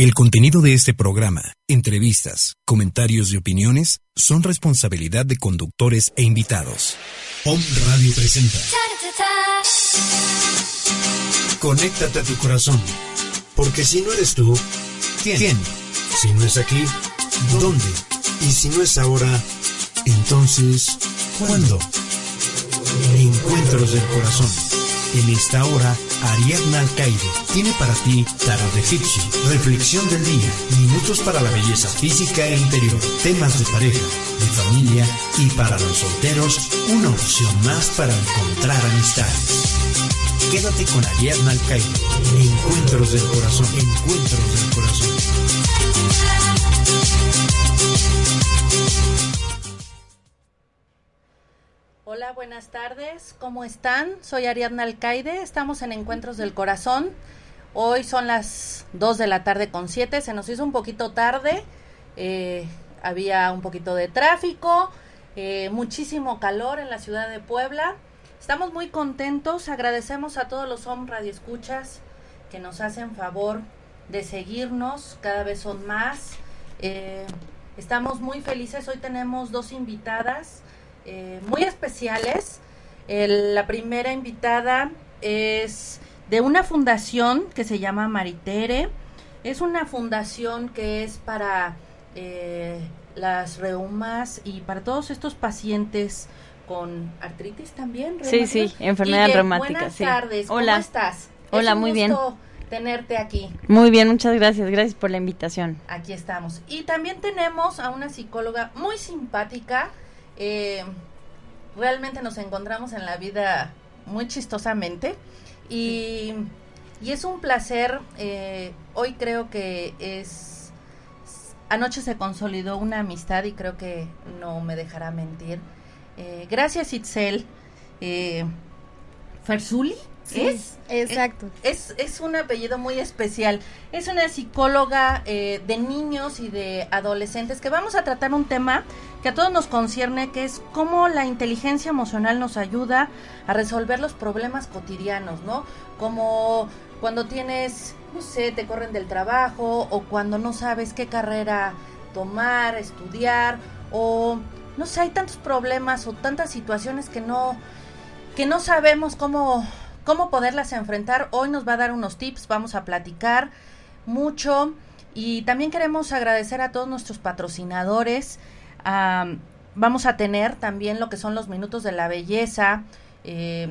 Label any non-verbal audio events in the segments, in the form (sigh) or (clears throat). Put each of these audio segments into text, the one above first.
El contenido de este programa, entrevistas, comentarios y opiniones son responsabilidad de conductores e invitados. Home Radio presenta. Conéctate a tu corazón, porque si no eres tú, ¿quién? ¿Quién? Si no es aquí, ¿dónde? Y si no es ahora, entonces, ¿cuándo? Encuentros del corazón. En esta hora, Ariadna Alcaide tiene para ti Tarot de Egipcio, Reflexión del Día, Minutos para la Belleza Física e Interior, temas de pareja, de familia y para los solteros, una opción más para encontrar amistades. Quédate con Ariadna Alcaide. Encuentros del Corazón, Encuentros del Corazón. Hola, buenas tardes. ¿Cómo están? Soy Ariadna Alcaide. Estamos en Encuentros del Corazón. Hoy son las 2 de la tarde con 7. Se nos hizo un poquito tarde. Eh, había un poquito de tráfico. eh, muchísimo calor en la ciudad de Puebla. Estamos muy contentos. Agradecemos a todos los home radioescuchas que nos hacen favor de seguirnos. Cada vez son más. Eh, estamos muy felices. Hoy tenemos dos invitadas eh, muy especiales. El- la primera invitada es de una fundación que se llama Maritere. Es una fundación que es para eh, las reumas y para todos estos pacientes con artritis también. Sí, sí, enfermedad reumática, Buenas sí. tardes, Hola. ¿cómo estás? Hola, Es un muy bien. gusto tenerte aquí. Muy bien, muchas gracias. Gracias por la invitación. Aquí estamos. Y también tenemos a una psicóloga muy simpática. Eh, realmente nos encontramos en la vida muy chistosamente. Y, y es un placer. eh, hoy creo que es... Anoche se consolidó una amistad y creo que no me dejará mentir. Eh, gracias, Itzel. Eh, ¿Fersuli? ¿Es? Exacto. Es, es un apellido muy especial. Es una psicóloga eh, de niños y de adolescentes que vamos a tratar un tema que a todos nos concierne, que es cómo la inteligencia emocional nos ayuda a resolver los problemas cotidianos, ¿no? Como cuando tienes, no sé, te corren del trabajo o cuando no sabes qué carrera tomar, estudiar o no sé, hay tantos problemas o tantas situaciones que no que no sabemos cómo cómo poderlas enfrentar. Hoy nos va a dar unos tips, vamos a platicar mucho y también queremos agradecer a todos nuestros patrocinadores. Am, vamos a tener también lo que son los minutos de la belleza eh,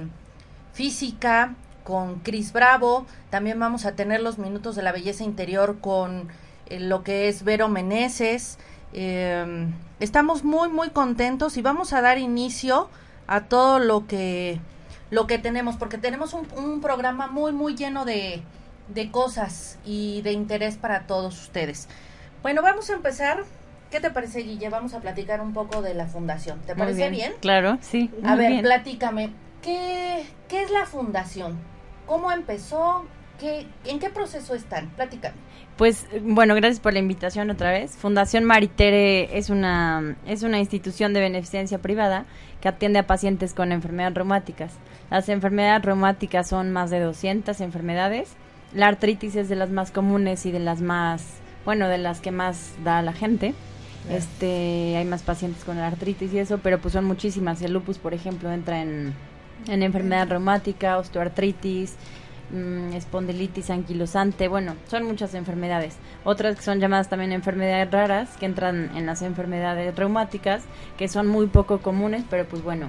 física con Cris Bravo. También vamos a tener los minutos de la belleza interior con eh, lo que es Vero Meneses. Eh, estamos muy muy contentos y vamos a dar inicio a todo lo que lo que tenemos porque tenemos un, un programa muy muy lleno de, de cosas y de interés para todos ustedes. Bueno, vamos a empezar. ¿Qué te parece, Guille? Vamos a platicar un poco de la fundación. ¿Te Muy parece bien? Claro, sí. A ver, bien. platícame. ¿qué, ¿Qué es la fundación? ¿Cómo empezó? ¿Qué, ¿En qué proceso están? Platícame. Pues bueno, gracias por la invitación otra vez. Fundación Maritere es una es una institución de beneficencia privada que atiende a pacientes con enfermedades reumáticas. Las enfermedades reumáticas son más de 200 enfermedades. La artritis es de las más comunes y de las más, bueno, de las que más da a la gente. Este, hay más pacientes con la artritis y eso, pero pues son muchísimas. El lupus, por ejemplo, entra en, en enfermedad reumática, osteoartritis, mm, espondilitis anquilosante, bueno, son muchas enfermedades. Otras que son llamadas también enfermedades raras, que entran en las enfermedades reumáticas, que son muy poco comunes, pero pues bueno.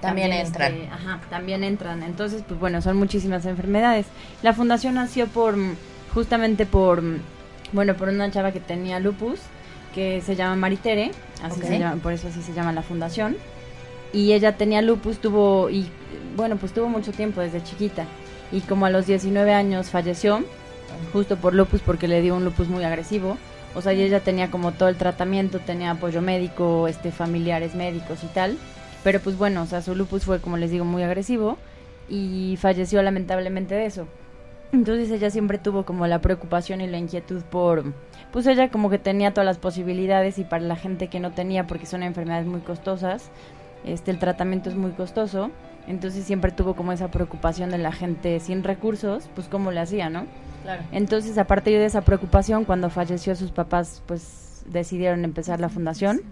También entran. este, ajá, también entran. Entonces, pues bueno, son muchísimas enfermedades. La fundación nació por, mm, justamente por, mm, bueno, por una chava que tenía lupus, que se llama Maritere, así se llama, por eso así se llama la fundación. Y ella tenía lupus, tuvo, y bueno, pues tuvo mucho tiempo desde chiquita. Y como a los 19 años falleció, justo por lupus porque le dio un lupus muy agresivo. O sea, ella tenía como todo el tratamiento, tenía apoyo médico, este familiares médicos y tal. Pero pues bueno, o sea, su lupus fue como les digo muy agresivo y falleció lamentablemente de eso. Entonces ella siempre tuvo como la preocupación y la inquietud por, pues ella como que tenía todas las posibilidades y para la gente que no tenía, porque son enfermedades muy costosas, este, el tratamiento es muy costoso, entonces siempre tuvo como esa preocupación de la gente sin recursos, pues cómo le hacía, ¿no? Claro. Entonces a partir de esa preocupación, cuando falleció sus papás, pues decidieron empezar la fundación.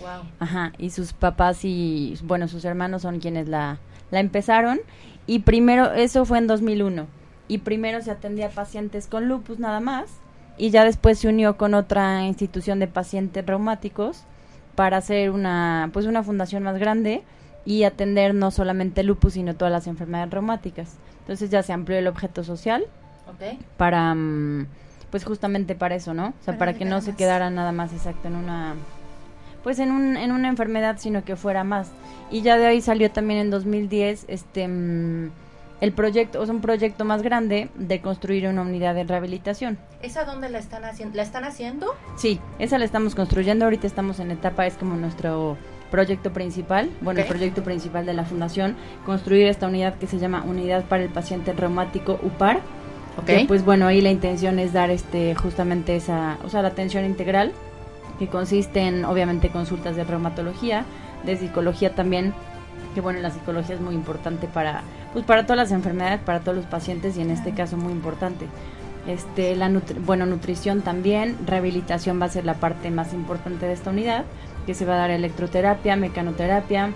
Wow. Ajá, y sus papás y, bueno, sus hermanos son quienes la, la empezaron. Y primero, eso fue en 2001. Y primero se atendía a pacientes con lupus nada más. Y ya después se unió con otra institución de pacientes reumáticos para hacer una, pues una fundación más grande y atender no solamente lupus, sino todas las enfermedades reumáticas. Entonces ya se amplió el objeto social Ok. para, mm, pues justamente para eso, ¿no? O sea, Para para, que no se quedara nada más exacto en una, pues en, un, en una enfermedad, sino que fuera más. Y ya de ahí salió también en 2010 este mm, el proyecto, o sea, un proyecto más grande de construir una unidad de rehabilitación. ¿Esa dónde la están haciendo? ¿La están haciendo? Sí, esa la estamos construyendo, ahorita estamos en etapa, es como nuestro proyecto principal, bueno, el proyecto principal de la fundación, construir esta unidad que se llama Unidad para el Paciente Reumático UPAR, Ok. que, pues bueno, ahí la intención es dar este justamente esa, o sea, la atención integral que consiste en obviamente consultas de reumatología, de psicología también, que bueno, la psicología es muy importante para pues para todas las enfermedades, para todos los pacientes y en este caso muy importante. Este, la nutri- bueno, nutrición también, rehabilitación va a ser la parte más importante de esta unidad, que se va a dar electroterapia, mecanoterapia,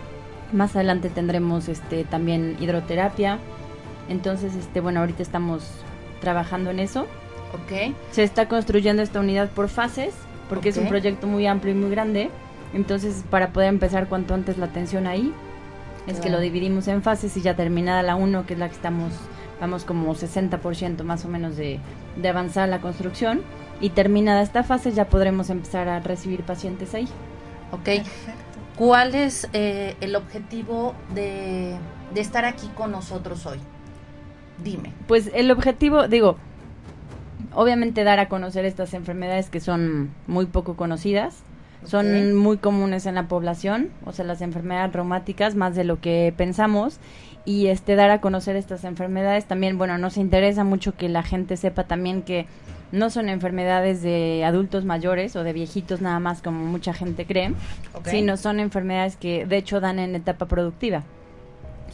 más adelante tendremos este también hidroterapia. Entonces, este, bueno, ahorita estamos trabajando en eso. Ok. Se está construyendo esta unidad por fases, porque es un proyecto muy amplio y muy grande. Entonces, para poder empezar cuanto antes la atención ahí, es que lo dividimos en fases y ya terminada la 1, que es la que estamos, vamos como 60% más o menos de, de avanzar la construcción. Y terminada esta fase ya podremos empezar a recibir pacientes ahí. Ok. Perfecto. ¿Cuál es eh, el objetivo de, de estar aquí con nosotros hoy? Dime. Pues el objetivo, digo, obviamente dar a conocer estas enfermedades que son muy poco conocidas, son muy comunes en la población, o sea, las enfermedades reumáticas más de lo que pensamos y este dar a conocer estas enfermedades también, bueno, nos interesa mucho que la gente sepa también que no son enfermedades de adultos mayores o de viejitos nada más como mucha gente cree, sino son enfermedades que de hecho dan en etapa productiva.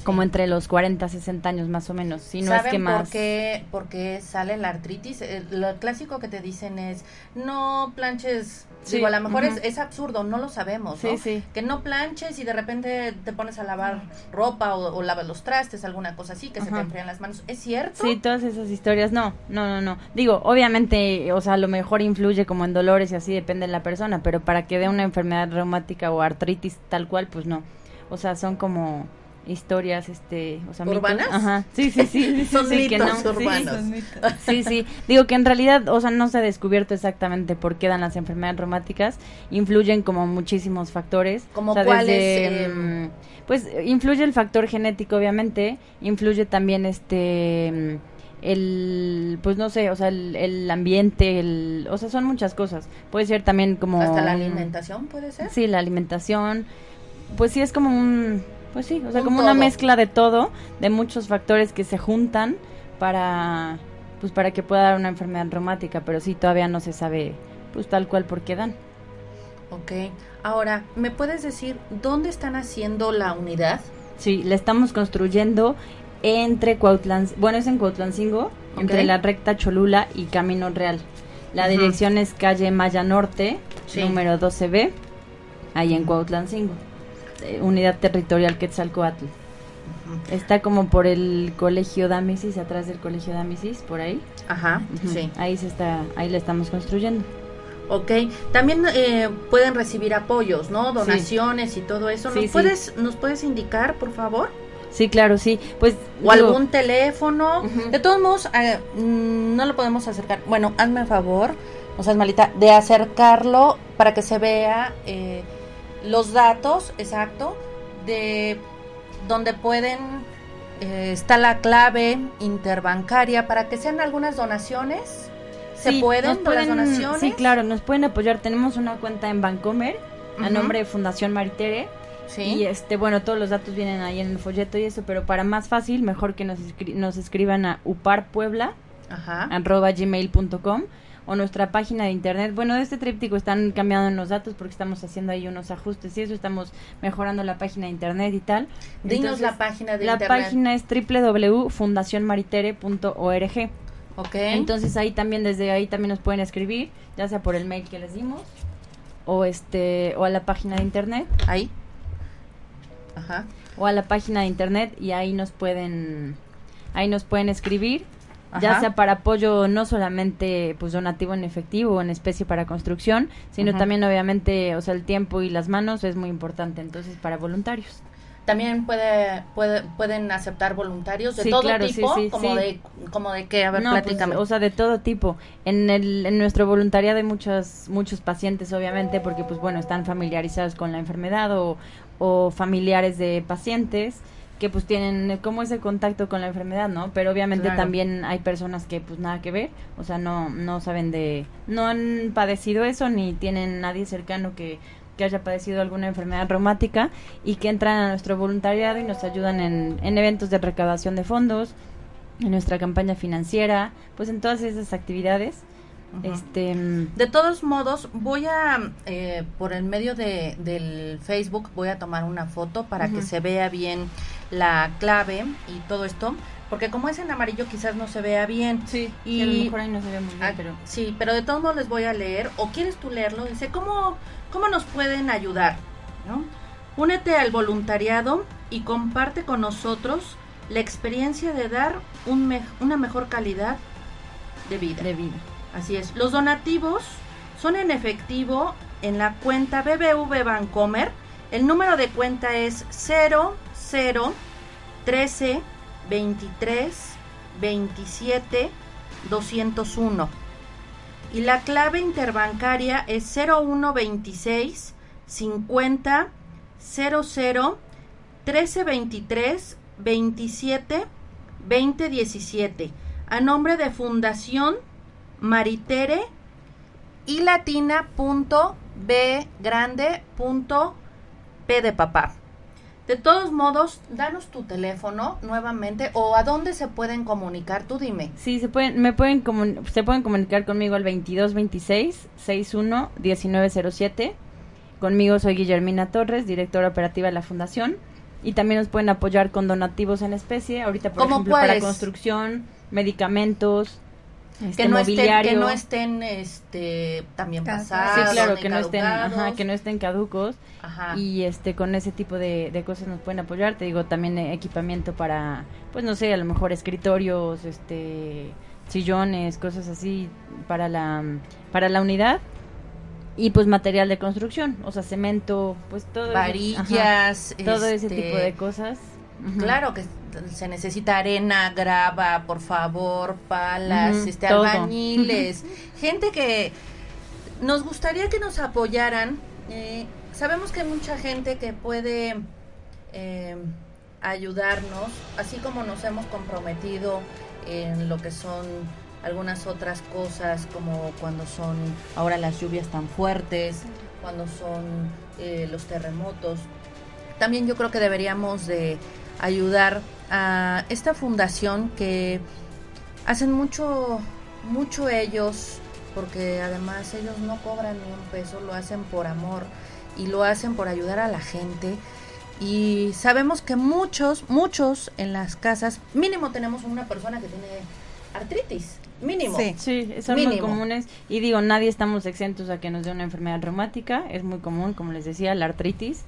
Como entre los 40 60 años más o menos, si no es ¿Saben que más. por qué, por qué sale la artritis? Eh, lo clásico que te dicen es, no planches, Sí, digo, a lo mejor es, es absurdo, no lo sabemos, Sí, ¿no? sí. Que no planches y de repente te pones a lavar ropa o, o lavas los trastes, alguna cosa así, que se te enfrían las manos. ¿Es cierto? Sí, todas esas historias, no, no, no, no. Digo, obviamente, o sea, a lo mejor influye como en dolores y así depende de la persona, pero para que dé una enfermedad reumática o artritis tal cual, pues no. O sea, son como historias, este, o sea, mitos. ¿Urbanas? Ajá, sí, sí, sí, Son sí, que mitos no, sí, urbanos. Son mitos. Sí, sí. Digo que en realidad, o sea, no se ha descubierto exactamente por qué dan las enfermedades reumáticas. Influyen como muchísimos factores. ¿Como O sea, cuáles, eh? mm, pues influye el factor genético, obviamente. Influye también este mm, el pues no sé o sea el, el ambiente el o sea son muchas cosas puede ser también como Hasta la alimentación puede ser. sí la alimentación pues sí es como un pues sí o sea Un como una mezcla de todo de muchos factores que se juntan para pues para que pueda dar una enfermedad reumática pero sí todavía no se sabe pues tal cual por qué dan Ok. Ahora, ¿me puedes decir dónde están haciendo la unidad? sí la estamos construyendo entre Cuautlán bueno es en Cuautlancingo entre la recta Cholula y Camino Real la dirección es calle Maya Norte Sí. número 12B ahí en Cuautlancingo unidad territorial Quetzalcoatl Está como por el colegio Dámesis, atrás del colegio Dámesis, por ahí. Ajá, sí. Ahí se está, ahí la estamos construyendo. Ok. También eh, pueden recibir apoyos, ¿no? Donaciones y todo eso. ¿Nos, Sí, sí. puedes, ¿Nos puedes indicar, por favor? Sí, claro, sí. Pues O digo, algún teléfono. De todos modos, eh, mm, no lo podemos acercar. Bueno, hazme a favor, o sea, malita, de acercarlo para que se vea eh, los datos, exacto, de donde pueden eh, está la clave interbancaria para que sean algunas donaciones. ¿Se Sí, pueden, las donaciones? Sí, claro, nos pueden apoyar. Tenemos una cuenta en Bancomer a nombre de Fundación Maritere. Sí. Y este, bueno, todos los datos vienen ahí en el folleto y eso, pero para más fácil, mejor que nos, escri- nos escriban a uparpuebla Ajá. arroba gmail.com o nuestra página de internet. Bueno, de este tríptico están cambiando los datos porque estamos haciendo ahí unos ajustes y eso, estamos mejorando la página de internet y tal. Dinos Entonces, la página de La internet. página es www.fundacionmaritere.org. Ok. Entonces ahí también, desde ahí también nos pueden escribir, ya sea por el mail que les dimos o este o a la página de internet Ahí. Ajá. o a la página de internet y ahí nos pueden ahí nos pueden escribir ya sea para apoyo no solamente pues donativo en efectivo o en especie para construcción sino Ajá. también obviamente o sea el tiempo y las manos es muy importante entonces para voluntarios. También puede, puede, pueden aceptar voluntarios de Sí, todo claro, sí, tipo, sí, como de como de qué, a ver, No, pues, o sea, de todo tipo. En, el, en nuestro voluntariado hay muchos, muchos pacientes, obviamente, porque, pues bueno, están familiarizados con la enfermedad o, o familiares de pacientes que pues tienen como ese contacto con la enfermedad, ¿no? Pero obviamente Claro. también hay personas que pues nada que ver, o sea, no no saben de no han padecido eso ni tienen nadie cercano que que haya padecido alguna enfermedad reumática y que entran a nuestro voluntariado y nos ayudan en, en eventos de recaudación de fondos, en nuestra campaña financiera, pues en todas esas actividades. Este De todos modos, voy a, eh, por el medio de, del Facebook, voy a tomar una foto para que se vea bien la clave y todo esto, porque como es en amarillo quizás no se vea bien. sí, y- a lo mejor ahí no se ve muy bien, Ah, pero Sí, pero de todos modos les voy a leer, o quieres tú leerlo, dice, ¿cómo, cómo nos pueden ayudar? ¿No? Únete al voluntariado y comparte con nosotros la experiencia de dar un me- una mejor calidad de vida. de vida. Así es. Los donativos son en efectivo en la cuenta BBV Bancomer. El número de cuenta es 00 13 23 27 201. Y la clave interbancaria es 0126 50 00 13 23 27 20 17 a nombre de Fundación Maritere y latina punto B grande punto P de papá. De todos modos, danos tu teléfono nuevamente o a dónde se pueden comunicar, tú dime. Sí, se pueden me pueden comun- se pueden comunicar conmigo al 2226 61 1907. Conmigo soy Guillermina Torres, directora operativa de la Fundación y también nos pueden apoyar con donativos en especie, ahorita por ¿Cómo ejemplo para construcción, medicamentos, este, que no estén, que no estén este también pasados. Sí, claro, que no estén, ajá, que no estén caducos Ajá. y este con ese tipo de, de cosas nos pueden apoyar. Te digo también equipamiento para, pues no sé, a lo mejor escritorios, este, sillones, cosas así para la para la unidad y pues material de construcción, o sea cemento, pues todo ajá, varillas, todo ese este, tipo de cosas. Claro que se necesita arena, grava, por favor, palas, este albañiles, gente que nos gustaría que nos apoyaran. eh, sabemos que hay mucha gente que puede eh, ayudarnos, así como nos hemos comprometido en lo que son algunas otras cosas, como cuando son ahora las lluvias tan fuertes, cuando son eh, los terremotos. También yo creo que deberíamos de ayudar a esta fundación que hacen mucho, mucho ellos, porque además ellos no cobran ni un peso, lo hacen por amor y lo hacen por ayudar a la gente. Y sabemos que muchos, muchos en las casas, mínimo tenemos una persona que tiene artritis, mínimo. Sí. Sí, son muy Mínimo. comunes y digo, nadie estamos exentos a que nos dé una enfermedad reumática, es muy común, como les decía, la artritis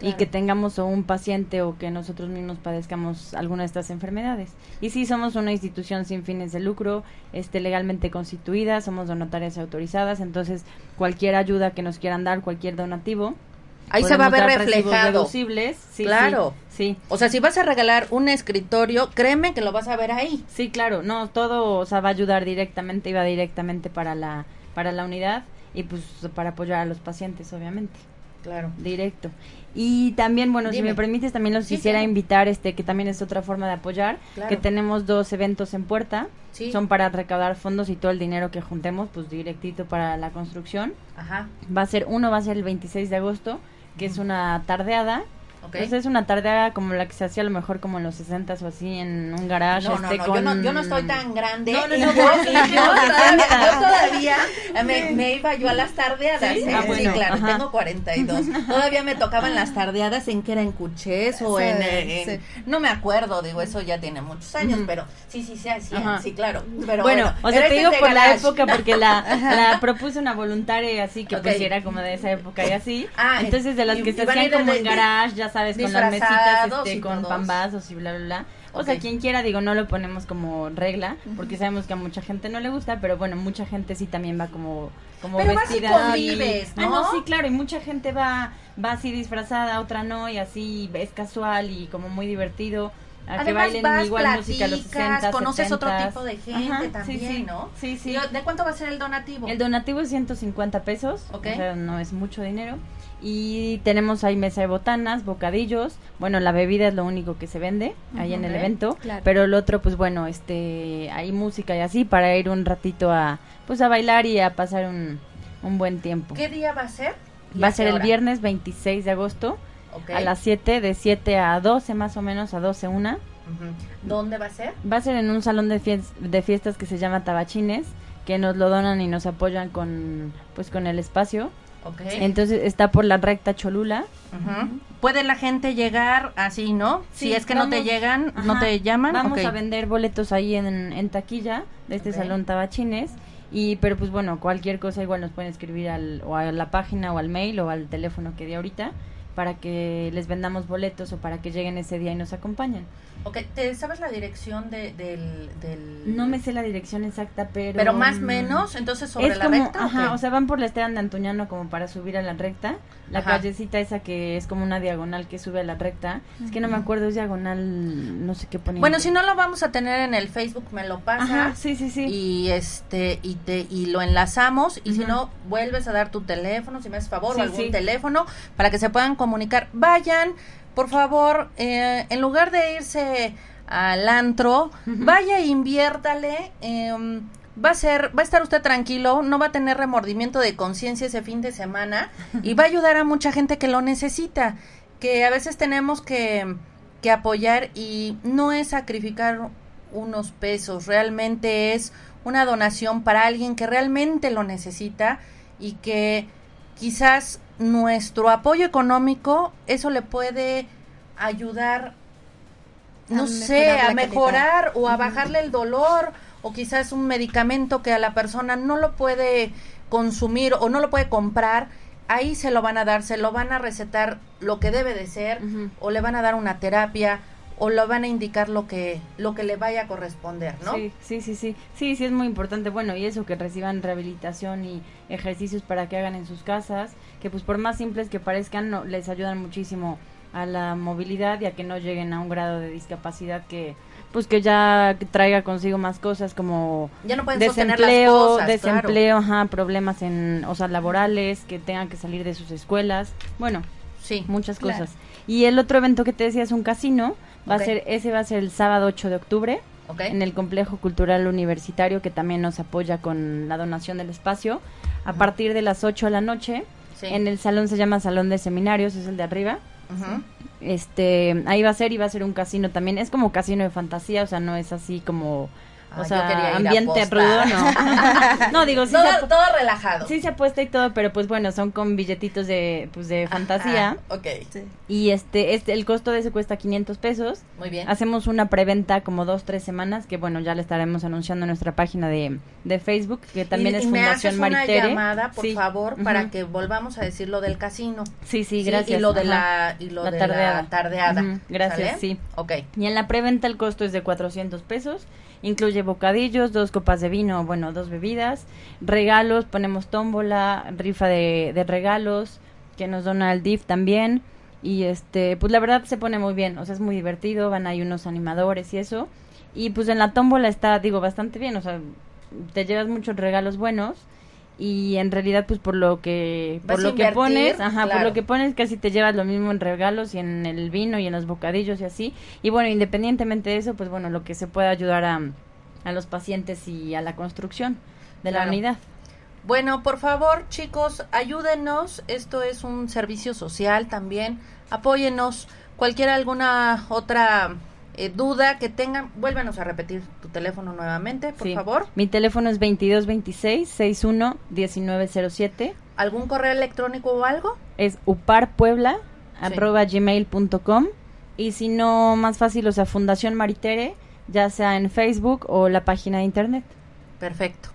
y que tengamos o un paciente o que nosotros mismos padezcamos alguna de estas enfermedades. Y sí, somos una institución sin fines de lucro, este legalmente constituida, somos donatarias autorizadas, entonces cualquier ayuda que nos quieran dar, cualquier donativo, Ahí se va a ver reflejado. sí, Claro. Sí, sí. O sea, si vas a regalar un escritorio, créeme que lo vas a ver ahí. Sí, claro, no, todo, o sea, va a ayudar directamente y va directamente para la, para la unidad y pues para apoyar a los pacientes, obviamente. Claro. Directo. Y también, bueno, si me permites, también los Sí, quisiera invitar, este, que también es otra forma de apoyar, Claro. que tenemos dos eventos en puerta, Sí. son para recaudar fondos y todo el dinero que juntemos, pues directito para la construcción. Ajá. Va a ser, uno va a ser el 26 de agosto, que es una tardeada. Ok. Pues es una tardeada como la que se hacía a lo mejor como en los 60s o así, en un garage. No, no, este, no, con... yo no, yo no estoy tan grande. No, no, no, (laughs) yo, bueno, yo no, todavía, no. yo todavía me, me iba yo a las tardeadas. ¿Sí? ¿eh? Ah, Sí, bueno, claro, ajá. tengo 42. Todavía me tocaban las tardeadas en que era en Cuchés o Sí, en, en- sí. No me acuerdo, digo, eso ya tiene muchos años, pero sí, sí, sí, sí, sí, claro. Pero bueno, o sea, te este digo por la época porque la, (laughs) la propuse una voluntaria así que Ok. pues sí era como de esa época y así. Ah, Entonces de las que se hacían como en garage, ya sabes, con las mesitas este, con todos. pambazos y bla bla bla. O sea, quien quiera, digo, no lo ponemos como regla, porque sabemos que a mucha gente no le gusta, pero bueno, mucha gente sí también va como, como Pero vas y vestida. convives, Ah, ¿no? no, sí, claro, y mucha gente va, va así disfrazada, otra no, y así es casual y como muy divertido. A que Además bailen vas, igual música de los platicas, 60, conoces otro 70s. tipo de gente Ajá, sí, también, sí. ¿no? Sí, sí. ¿Y ¿De cuánto va a ser el donativo? El donativo es 150 pesos, Ok. o sea, no es mucho dinero. Y tenemos ahí mesa de botanas, bocadillos. Bueno, la bebida es lo único que se vende ahí en el evento. claro. Pero el otro, pues bueno, este, hay música y así para ir un ratito a, pues a bailar y a pasar un, un buen tiempo. ¿Qué día va a ser? ¿Y Va a ser el viernes 26 de agosto A las 7, de 7 a 12 más o menos, a 12 una. ¿Dónde va a ser? Va a ser en un salón de, fies- de fiestas que se llama Tabachines, que nos lo donan y nos apoyan con, pues con el espacio. Entonces está por la recta Cholula. ¿Puede la gente llegar así, no? si es que no te llegan, no te llaman. Vamos a vender boletos ahí en, en taquilla de este salón Tabachines. Y, pero pues bueno, cualquier cosa igual nos pueden escribir al, o a la página o al mail o al teléfono que di ahorita para que les vendamos boletos o para que lleguen ese día y nos acompañen. Ok, ¿te sabes la dirección de, del, del...? No me sé la dirección exacta, pero... Pero más o menos, entonces sobre es la como, recta. ¿o ajá, o sea, van por la Esteban de Antuñano como para subir a la recta. La Ajá. callecita esa que es como una diagonal que sube a la recta. Es que no me acuerdo, es diagonal, no sé qué ponía. Bueno, si no lo vamos a tener en el Facebook, me lo pasas. Ajá, sí, sí, sí. Y este y te y lo enlazamos y si Ujú. no vuelves a dar tu teléfono, si me haces favor Sí, o algún sí. teléfono para que se puedan comunicar. Vayan, por favor, eh, en lugar de irse al antro, vaya e inviértale. em, va a ser, va a estar usted tranquilo, no va a tener remordimiento de conciencia ese fin de semana y va a ayudar a mucha gente que lo necesita, que a veces tenemos que, que apoyar y no es sacrificar unos pesos, realmente es una donación para alguien que realmente lo necesita y que quizás nuestro apoyo económico, eso le puede ayudar, no A sé, a mejorar o a bajarle el dolor o quizás un medicamento que a la persona no lo puede consumir o no lo puede comprar, ahí se lo van a dar, se lo van a recetar lo que debe de ser o le van a dar una terapia o le van a indicar lo que lo que le vaya a corresponder, ¿no? Sí, sí, sí, sí. Sí, sí es muy importante. Bueno, y eso que reciban rehabilitación y ejercicios para que hagan en sus casas, que pues por más simples que parezcan, no, les ayudan muchísimo a la movilidad y a que no lleguen a un grado de discapacidad que pues que ya traiga consigo más cosas como Ya no pueden sostener las desempleo, cosas, desempleo, ajá, problemas en, o sea, laborales, que tengan que salir de sus escuelas. Bueno, Sí. muchas Claro. cosas. Y el otro evento que te decía es un casino, va a ser ese va a ser el sábado 8 de octubre ¿Ok? en el Complejo Cultural Universitario que también nos apoya con la donación del espacio a partir de las 8 de la noche. Sí. En el salón se llama Salón de Seminarios, es el de arriba. Ujú. Este, ahí va a ser y va a ser un casino también. Es como casino de fantasía, o sea, no es así como o sea, ambiente rudo, no. (laughs) no, digo, sí todo, se, ap- todo relajado. sí se apuesta y todo, pero pues bueno, son con billetitos de pues de fantasía. Ah, ok. Y este, este, el costo de ese cuesta 500 pesos. Muy bien. Hacemos una preventa como dos, tres semanas, que bueno, ya le estaremos anunciando en nuestra página de, de Facebook, que también y, es y me Fundación haces Maritere. una llamada, por Sí. favor, para que volvamos a decir lo del casino. Sí, sí, Sí, gracias. Y lo de Ajá. la, y lo La de tardeada. la tardeada. Gracias, ¿Sale? sí. Ok. Y en la preventa el costo es de 400 pesos. Incluye bocadillos, dos copas de vino, bueno, dos bebidas, regalos, ponemos tómbola, rifa de, de regalos que nos dona el DIF también. Y este, pues la verdad se pone muy bien, o sea, es muy divertido, van ahí unos animadores y eso. Y pues en la tómbola está, digo, bastante bien, o sea, te llevas muchos regalos buenos. y en realidad pues por lo que por lo que pones ajá por lo que pones casi te llevas lo mismo en regalos y en el vino y en los bocadillos y así y bueno independientemente de eso pues bueno lo que se pueda ayudar a, a los pacientes y a la construcción de la unidad Bueno, por favor, chicos, ayúdenos. Esto es un servicio social también. Apóyenos. Cualquier alguna otra eh, duda que tengan, vuélvanos a repetir tu teléfono nuevamente, por Sí. favor. mi teléfono es 2226 61 1907 ¿Algún correo electrónico o algo? es uparpuebla arroba gmail.com y si no más fácil o sea Fundación Maritere ya sea en Facebook o la página de internet Perfecto.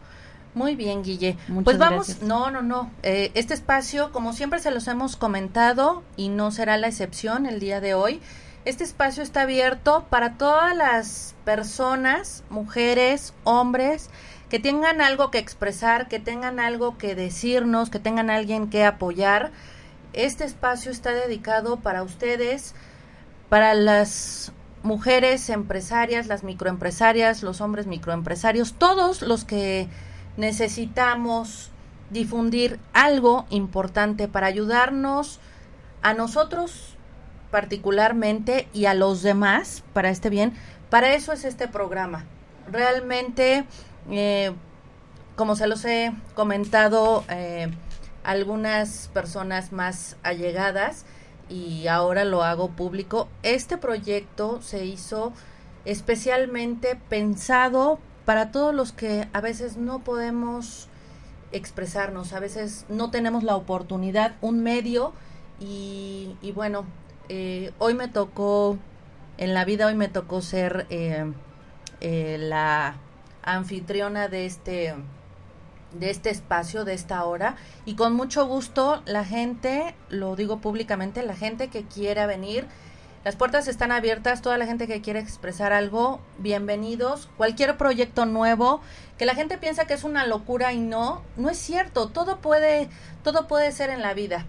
Muy bien, Guille. Muchas pues vamos, gracias. no, no, no. Eh, este espacio, como siempre se los hemos comentado, y no será la excepción el día de hoy, este espacio está abierto para todas las personas, mujeres, hombres, que tengan algo que expresar, que tengan algo que decirnos, que tengan alguien que apoyar. Este espacio está dedicado para ustedes, para las mujeres empresarias, las microempresarias, los hombres microempresarios, todos los que necesitamos difundir algo importante para ayudarnos a nosotros particularmente y a los demás para este bien. Para eso es este programa. Realmente, eh, como se los he comentado, eh, algunas personas más allegadas y ahora lo hago público, este proyecto se hizo especialmente pensado para todos los que a veces no podemos expresarnos, a veces no tenemos la oportunidad, un medio y, y bueno, eh, hoy me tocó, en la vida hoy me tocó ser eh, eh, la anfitriona de este de este espacio, de esta hora, y con mucho gusto la gente, lo digo públicamente, la gente que quiera venir, las puertas están abiertas, toda la gente que quiere expresar algo, bienvenidos, cualquier proyecto nuevo, que la gente piensa que es una locura y no, no es cierto, todo puede, todo puede ser en la vida,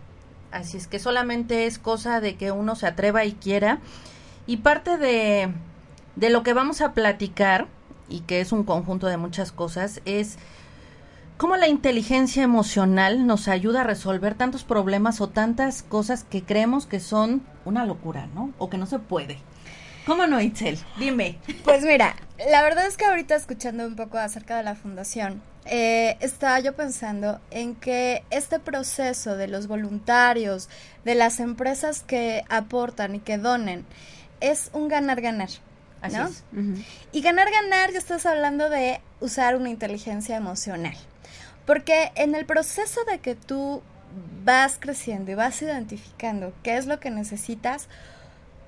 así es que solamente es cosa de que uno se atreva y quiera, y parte de, de lo que vamos a platicar, y que es un conjunto de muchas cosas, es cómo la inteligencia emocional nos ayuda a resolver tantos problemas o tantas cosas que creemos que son una locura, ¿no? O que no se puede. ¿Cómo no, Itzel? Dime. Pues mira, la verdad es que ahorita escuchando un poco acerca de la fundación, eh, estaba yo pensando en que este proceso de los voluntarios, de las empresas que aportan y que donen, es un ganar-ganar. Así ¿no? Y ganar-ganar, ya estás hablando de usar una inteligencia emocional. Porque en el proceso de que tú vas creciendo y vas identificando qué es lo que necesitas,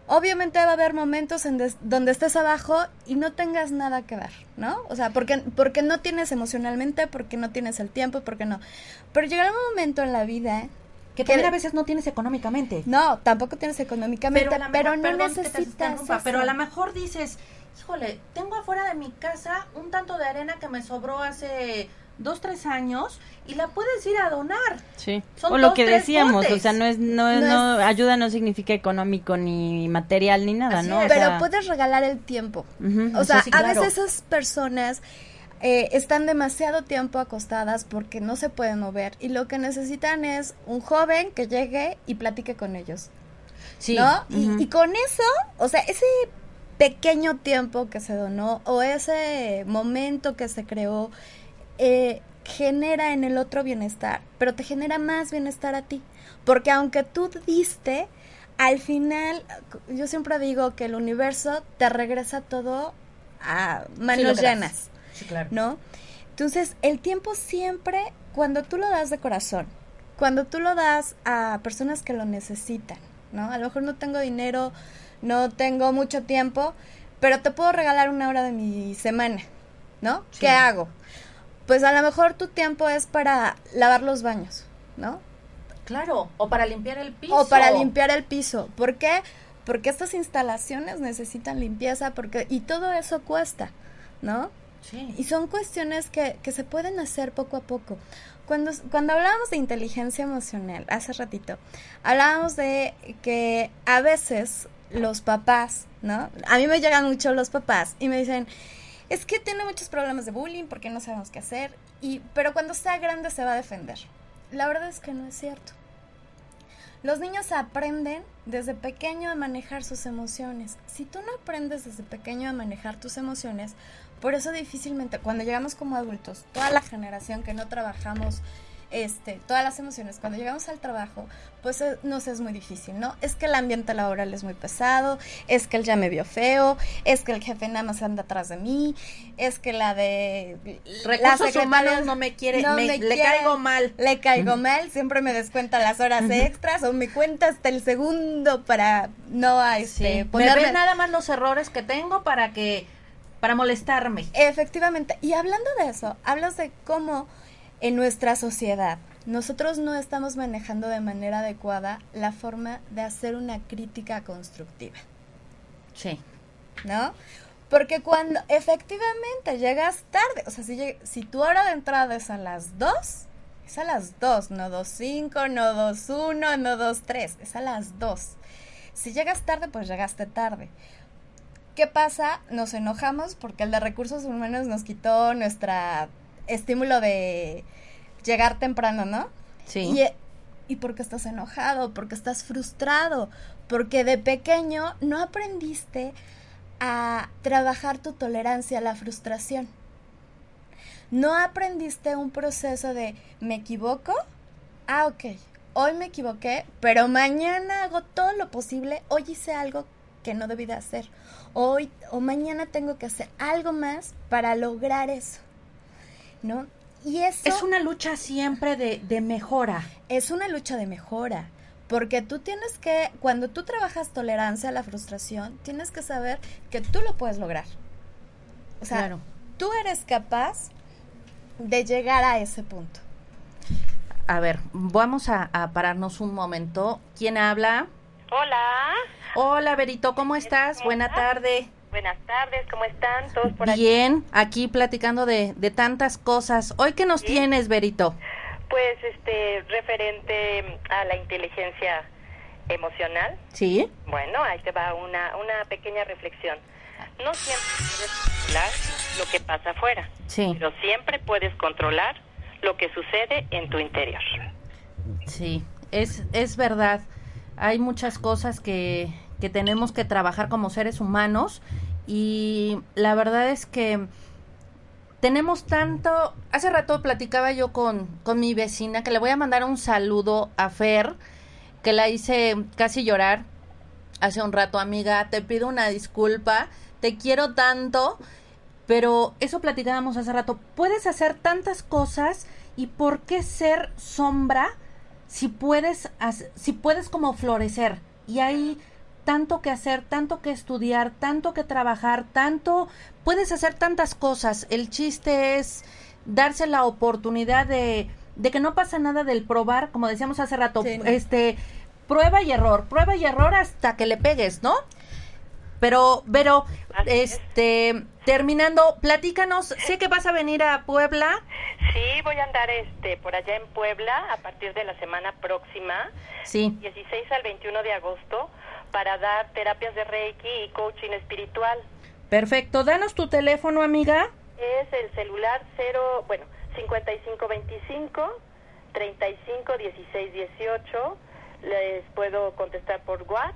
obviamente va a haber momentos en donde estés abajo y no tengas nada que ver, ¿no? O sea, porque, porque no tienes emocionalmente, porque no tienes el tiempo, porque no. Pero llegará un momento en la vida Que Que- también a veces no tienes económicamente. no, tampoco tienes económicamente, pero, no perdón necesitas Pero a lo mejor dices, híjole, tengo afuera de mi casa un tanto de arena que me sobró hace dos, tres años y la puedes ir a donar. Sí. Son o lo dos, que decíamos, botes. o sea, no es, no, es- No no, ayuda no significa económico ni material ni nada, Así ¿no? es. O Pero sea, puedes regalar el tiempo. O sea, sí, a veces esas personas eh, están demasiado tiempo acostadas porque no se pueden mover y lo que necesitan es un joven que llegue y platique con ellos, Sí. ¿no? Y- y, con eso, o sea, ese pequeño tiempo que se donó o ese momento que se creó eh, genera en el otro bienestar, pero te genera más bienestar a ti, porque aunque tú diste, al final, yo siempre digo que el universo te regresa todo a manos llenas, Sí, claro. ¿no? Entonces, el tiempo siempre, cuando tú lo das de corazón, cuando tú lo das a personas que lo necesitan, ¿no? A lo mejor no tengo dinero, no tengo mucho tiempo, pero te puedo regalar una hora de mi semana, ¿no? Sí. ¿Qué hago? Pues a lo mejor tu tiempo es para lavar los baños, ¿no? Claro, o para limpiar el piso. O para limpiar el piso. ¿Por qué? Porque estas instalaciones necesitan limpieza porque y todo eso cuesta, ¿no? Sí. Y son cuestiones que, que se pueden hacer poco a poco. Cuando, cuando hablábamos de inteligencia emocional, hace ratito, hablábamos de que a veces los papás, ¿no? A mí me llegan mucho los papás y me dicen, es que tiene muchos problemas de bullying porque no sabemos qué hacer. Y, pero cuando sea grande se va a defender. La verdad es que no es cierto. Los niños aprenden desde pequeño a manejar sus emociones. Si tú no aprendes desde pequeño a manejar tus emociones, por eso difícilmente cuando llegamos como adultos, toda la generación que no trabajamos este, todas las emociones. Cuando llegamos al trabajo, pues eh, nos es muy difícil, ¿no? Es que el ambiente laboral es muy pesado, es que él ya me vio feo, es que el jefe nada más anda atrás de mí, es que la de recursos humanos no me quiere, le caigo mal. Le caigo mal, siempre me descuenta las horas extras o me cuenta hasta el segundo para no este ponerme nada más los errores que tengo para que para molestarme. Efectivamente, y hablando de eso, hablas de cómo en nuestra sociedad nosotros no estamos manejando de manera adecuada la forma de hacer una crítica constructiva. Sí. ¿No? Porque cuando efectivamente llegas tarde, o sea, si, si tu hora de entrada es a las 2, es a las 2, no 2.5, no 2.1, no 2.3, es a las 2. Si llegas tarde, pues llegaste tarde. ¿Qué pasa? Nos enojamos porque el de recursos humanos nos quitó nuestra estímulo de llegar temprano, ¿no? Sí. Y, y porque estás enojado, porque estás frustrado, porque de pequeño no aprendiste a trabajar tu tolerancia a la frustración. No aprendiste un proceso de me equivoco, ah, ok, hoy me equivoqué, pero mañana hago todo lo posible, hoy hice algo que no debí de hacer, hoy o mañana tengo que hacer algo más para lograr eso. ¿No? Y eso... Es una lucha siempre de, de mejora. Es una lucha de mejora. Porque tú tienes que, cuando tú trabajas tolerancia a la frustración, tienes que saber que tú lo puedes lograr. O sea, tú eres capaz de llegar a ese punto. A ver, vamos a, a, pararnos un momento. ¿Quién habla? Hola. Hola, Berito, ¿cómo estás? Buena tarde. Buenas tardes, ¿cómo están todos por aquí? Bien, aquí platicando de, de tantas cosas. ¿Hoy qué nos tienes, Berito? Pues, este, referente a la inteligencia emocional. Sí. Bueno, ahí te va una, una pequeña reflexión. No siempre puedes controlar lo que pasa afuera, sí. pero siempre puedes controlar lo que sucede en tu interior. Sí, es, es verdad. Hay muchas cosas que, que tenemos que trabajar como seres humanos y la verdad es que tenemos tanto, hace rato platicaba yo con, con mi vecina que le voy a mandar un saludo a Fer, que la hice casi llorar hace un rato, amiga, te pido una disculpa, te quiero tanto, pero eso platicábamos hace rato, puedes hacer tantas cosas y por qué ser sombra si puedes, si puedes como florecer. Y ahí tanto que hacer, tanto que estudiar, tanto que trabajar, tanto, puedes hacer tantas cosas. El chiste es darse la oportunidad de, de que no pasa nada del probar, como decíamos hace rato, este, prueba y error, prueba y error hasta que le pegues, ¿no? Pero, pero, este, terminando, platícanos, sé que vas a venir a Puebla. Sí, voy a andar, este, por allá en Puebla a partir de la semana próxima. Sí. 16 al 21 de agosto para dar terapias de Reiki y coaching espiritual. Perfecto, danos tu teléfono, amiga. Es el celular 0, bueno, 5525 35 16 18. Les puedo contestar por WhatsApp.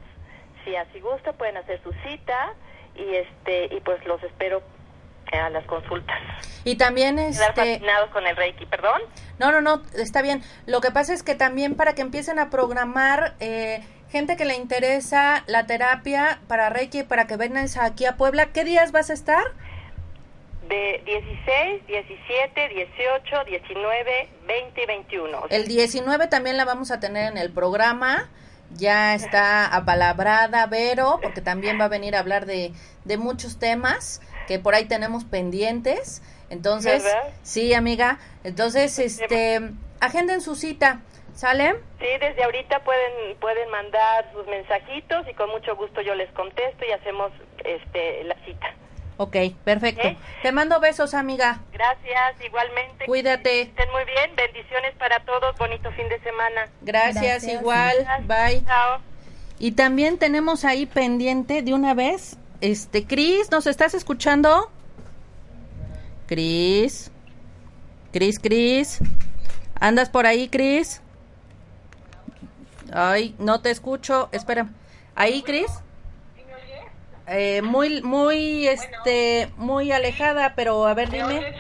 Si así gusta, pueden hacer su cita y este y pues los espero a las consultas. Y también este fascinados con el Reiki, perdón. No, no, no, está bien. Lo que pasa es que también para que empiecen a programar eh, gente que le interesa la terapia para Reiki, para que vengas aquí a Puebla, ¿qué días vas a estar? De 16, 17, 18, 19, 20 y 21. El 19 también la vamos a tener en el programa. Ya está apalabrada Vero, porque también va a venir a hablar de, de muchos temas que por ahí tenemos pendientes. Entonces, sí, amiga. Entonces, este, agenden su cita. ¿Sale? Sí, desde ahorita pueden pueden mandar sus mensajitos y con mucho gusto yo les contesto y hacemos este la cita. Ok, perfecto. Te mando besos, amiga. Gracias, igualmente. Cuídate. Estén muy bien, bendiciones para todos, bonito fin de semana. Gracias, igual. Bye. Chao. Y también tenemos ahí pendiente de una vez, este, Cris, ¿nos estás escuchando? Cris. Cris, Cris. ¿Andas por ahí, Cris? Ay, no te escucho. Espera. ¿Ahí, Cris? Eh, muy, muy, este, muy alejada, pero a ver, dime.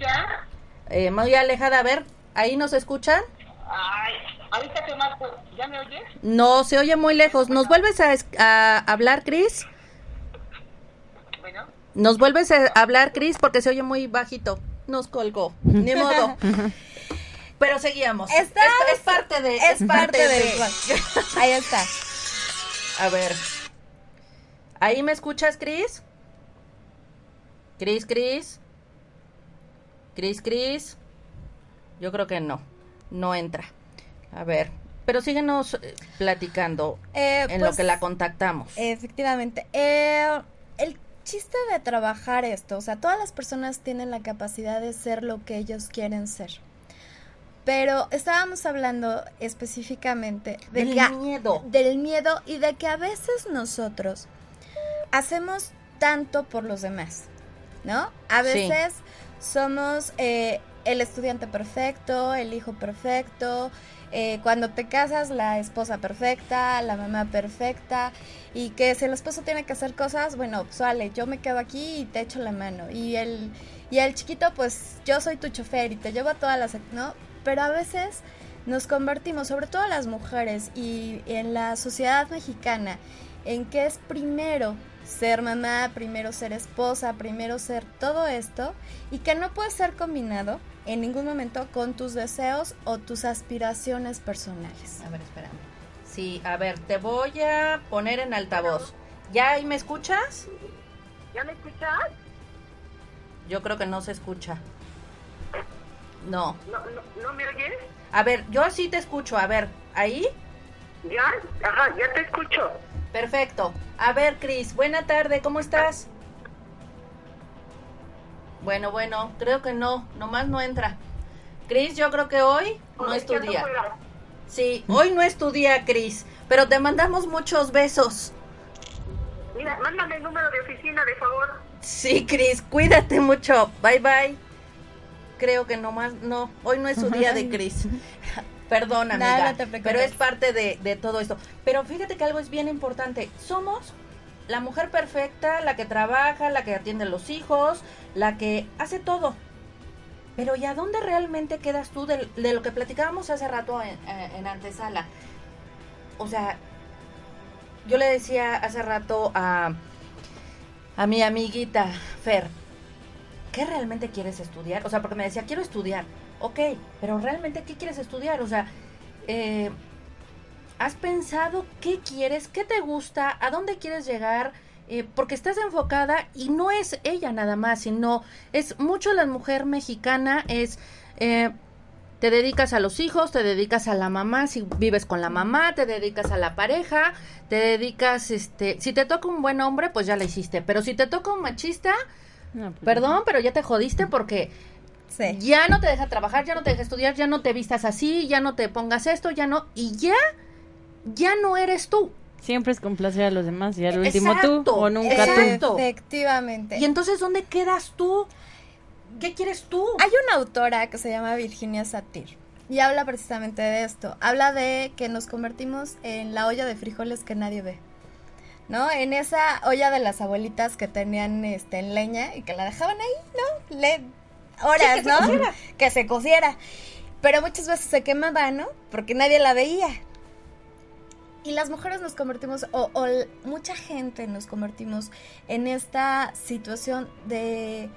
Eh, muy alejada, a ver, ¿ahí nos escuchan? Ay, ahorita que más, ¿ya me oyes? No, se oye muy lejos. ¿Nos vuelves a, a hablar, Cris? ¿Nos vuelves a hablar, Cris? Porque se oye muy bajito. Nos colgó. (laughs) Ni modo. Pero seguíamos. Es, es parte de... Es parte de... del (laughs) Ahí está. A ver. ¿Ahí me escuchas, Cris? Cris, Cris. Cris, Cris. Yo creo que no. No entra. A ver. Pero síguenos eh, platicando Eh, en pues, lo que la contactamos. Efectivamente. Eh, el chiste de trabajar esto, o sea, todas las personas tienen la capacidad de ser lo que ellos quieren ser. Pero estábamos hablando específicamente de Del que miedo. del miedo y de que a veces nosotros hacemos tanto por los demás, ¿no? A Sí. veces somos eh, el estudiante perfecto, el hijo perfecto, eh, cuando te casas la esposa perfecta, la mamá perfecta, y que si el esposo tiene que hacer cosas, bueno, pues yo me quedo aquí y te echo la mano, y el, y el chiquito, pues yo soy tu chofer y te llevo a todas las, ¿no? Pero a veces nos convertimos, sobre todo las mujeres y en la sociedad mexicana, en que es primero ser mamá, primero ser esposa, primero ser todo esto, y que no puede ser combinado en ningún momento con tus deseos o tus aspiraciones personales. A ver, espérame. Sí, a ver, te voy a poner en altavoz. ¿Ya ahí me escuchas? ¿ya me escuchas? Yo creo que no se escucha. No. ¿No, no, ¿No me oyes? A ver, yo sí te escucho. A ver, ¿ahí? ¿Ya? Ajá, ya te escucho. Perfecto. A ver, Cris, buena tarde, ¿cómo estás? Bueno, bueno, creo que no, nomás no entra. Cris, yo creo que hoy no es tu día. Sí, hoy no es tu día, Cris, pero te mandamos muchos besos. Mira, mándame el número de oficina, de favor. Sí, Cris, cuídate mucho. Bye, bye. Creo que nomás, no, hoy no es su día de Cris. (laughs) Perdón, no te pero es parte de, de todo esto. Pero fíjate que algo es bien importante. Somos la mujer perfecta, la que trabaja, la que atiende a los hijos, la que hace todo. Pero ¿y a dónde realmente quedas tú de, lo que platicábamos hace rato en, en antesala? O sea, yo le decía hace rato a, a mi amiguita Fer, ¿qué realmente quieres estudiar? O sea, porque me decía, quiero estudiar. Ok, pero realmente, ¿qué quieres estudiar? O sea, eh, ¿has pensado qué quieres? ¿Qué te gusta? ¿A dónde quieres llegar? Eh, porque estás enfocada y no es ella nada más, sino es mucho la mujer mexicana, es... eh, te dedicas a los hijos, te dedicas a la mamá, si vives con la mamá, te dedicas a la pareja, te dedicas, este, si te toca un buen hombre, pues ya la hiciste, pero si te toca un machista, No, pues, perdón, pero ya te jodiste porque Sí. ya no te deja trabajar, ya no te deja estudiar, ya no te vistas así, ya no te pongas esto, ya no, y ya, ya no eres tú. Siempre es complacer a los demás y al último Exacto, tú o nunca tú. Efectivamente. Y entonces, ¿dónde quedas tú? ¿Qué quieres tú? Hay una autora que se llama Virginia Satir y habla precisamente de esto. Habla de que nos convertimos en la olla de frijoles que nadie ve. ¿No? En esa olla de las abuelitas que tenían este en leña y que la dejaban ahí, ¿no? Le horas, (laughs) que se ¿no? cociera. Que se cociera. Pero muchas veces se quemaba, ¿no? Porque nadie la veía. Y las mujeres nos convertimos, o, mucha gente nos convertimos en esta situación de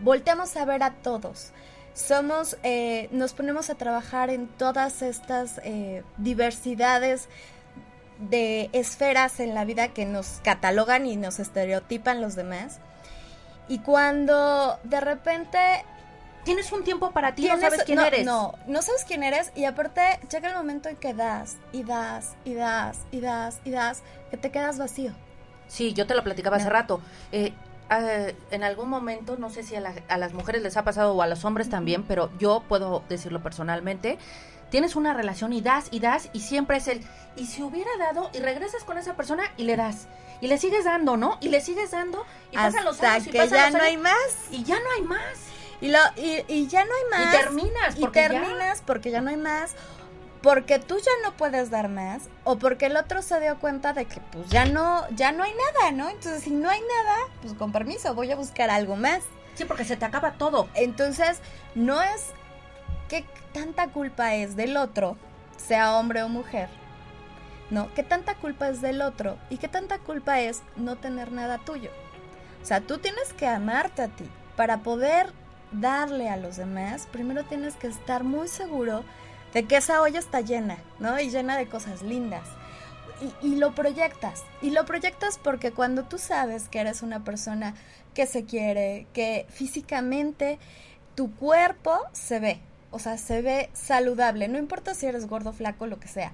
volteamos a ver a todos. Somos, eh, nos ponemos a trabajar en todas estas eh, diversidades de esferas en la vida que nos catalogan y nos estereotipan los demás. Y cuando de repente Tienes un tiempo para ti, no sabes quién no, eres. No, no sabes quién eres y aparte llega el momento en que das y das y das y das y das, que te quedas vacío. Sí, yo te lo platicaba hace rato. Eh, eh, en algún momento, no sé si a, la- a las mujeres les ha pasado o a los hombres también, pero yo puedo decirlo personalmente. Tienes una relación y das y das y siempre es el, y si hubiera dado y regresas con esa persona y le das y le sigues dando, ¿no? Y le sigues dando y pasan los Hasta años y que pasan ya los no hay más. y ya no hay más. Y, lo, y, y ya no hay más. Y terminas, Y porque ya- terminas porque ya no hay más. Porque tú ya no puedes dar más. O porque el otro se dio cuenta de que pues ya no, ya no hay nada, ¿no? Entonces si no hay nada, pues con permiso, voy a buscar algo más. Sí, porque se te acaba todo. Entonces, no es que tanta culpa es del otro, sea hombre o mujer. No, qué tanta culpa es del otro y qué tanta culpa es no tener nada tuyo. O sea, tú tienes que amarte a ti. Para poder darle a los demás, primero tienes que estar muy seguro de que esa olla está llena, ¿no? Y llena de cosas lindas. Y, lo proyectas. Y lo proyectas porque cuando tú sabes que eres una persona que se quiere, que físicamente tu cuerpo se ve, o sea, se ve saludable, no importa si eres gordo, flaco, lo que sea,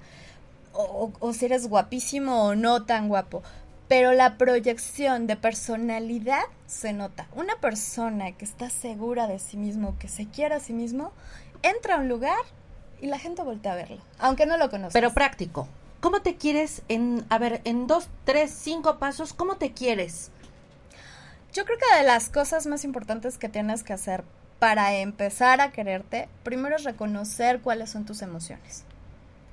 o si eres guapísimo o no tan guapo, pero la proyección de personalidad se nota. Una persona que está segura de sí mismo, que se quiere a sí mismo, entra a un lugar y la gente voltea a verlo, aunque no lo conozca. Pero práctico. ¿Cómo te quieres en, a ver, en dos, tres, cinco pasos, cómo te quieres? Yo creo que de las cosas más importantes que tienes que hacer para empezar a quererte, primero es reconocer cuáles son tus emociones.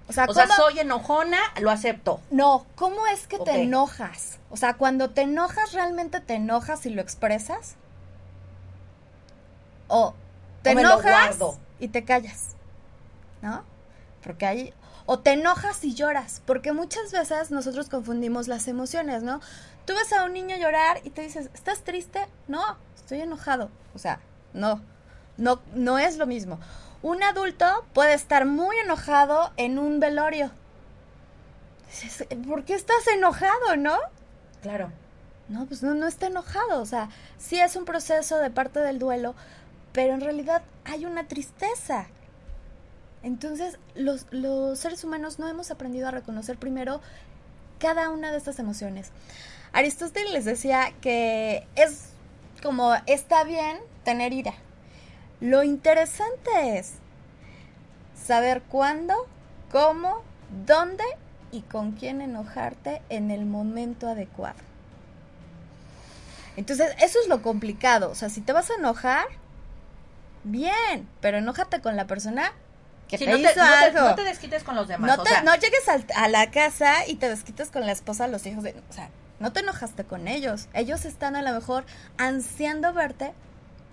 O sea, O sea, ¿cómo- soy enojona, lo acepto. No, ¿cómo es que te enojas? O sea, cuando te enojas, ¿realmente te enojas y lo expresas? O te O enojas y te callas, ¿no? Porque hay... O te enojas y lloras, porque muchas veces nosotros confundimos las emociones, ¿no? Tú ves a un niño llorar y te dices, ¿estás triste? No, estoy enojado. O sea, no, no, no es lo mismo. Un adulto puede estar muy enojado en un velorio. ¿Por qué estás enojado, no? Claro. No, pues no, no está enojado. O sea, sí es un proceso de parte del duelo, pero en realidad hay una tristeza. Entonces, los, los seres humanos no hemos aprendido a reconocer primero cada una de estas emociones. Aristóteles les decía que es como está bien tener ira. Lo interesante es saber cuándo, cómo, dónde y con quién enojarte en el momento adecuado. Entonces, eso es lo complicado. O sea, si te vas a enojar, bien, pero enójate con la persona que Sí, te no, hizo te, no, te, algo. no te desquites con los demás. No, o te- sea, no llegues al- a la casa y te desquites con la esposa, los hijos de... O sea, no te enojaste con ellos. Ellos están a lo mejor ansiando verte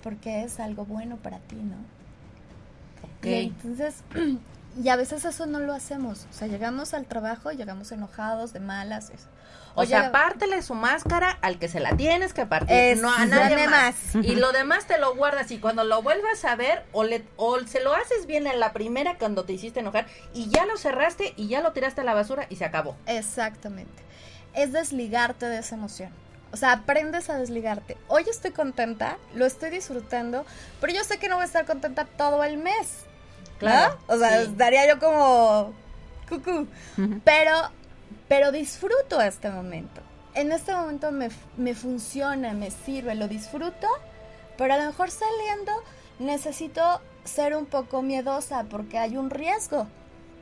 porque es algo bueno para ti, ¿no? ok. Y entonces, (clears throat) y a veces eso no lo hacemos. O sea, llegamos al trabajo, llegamos enojados, de malas. es- O sea, llega- pártele su máscara al que se la tienes que partir, Es- no a nadie más. Y (laughs) lo demás te lo guardas y cuando lo vuelvas a ver o, le, o se lo haces bien en la primera cuando te hiciste enojar y ya lo cerraste y ya lo tiraste a la basura y se acabó. Exactamente. Es desligarte de esa emoción. O sea, aprendes a desligarte. Hoy estoy contenta, lo estoy disfrutando, pero yo sé que no voy a estar contenta todo el mes. ¿no? Claro, O sea, sí. estaría yo como cucú. Pero, pero disfruto este momento. En este momento me, me funciona, me sirve, lo disfruto, pero a lo mejor saliendo necesito ser un poco miedosa porque hay un riesgo,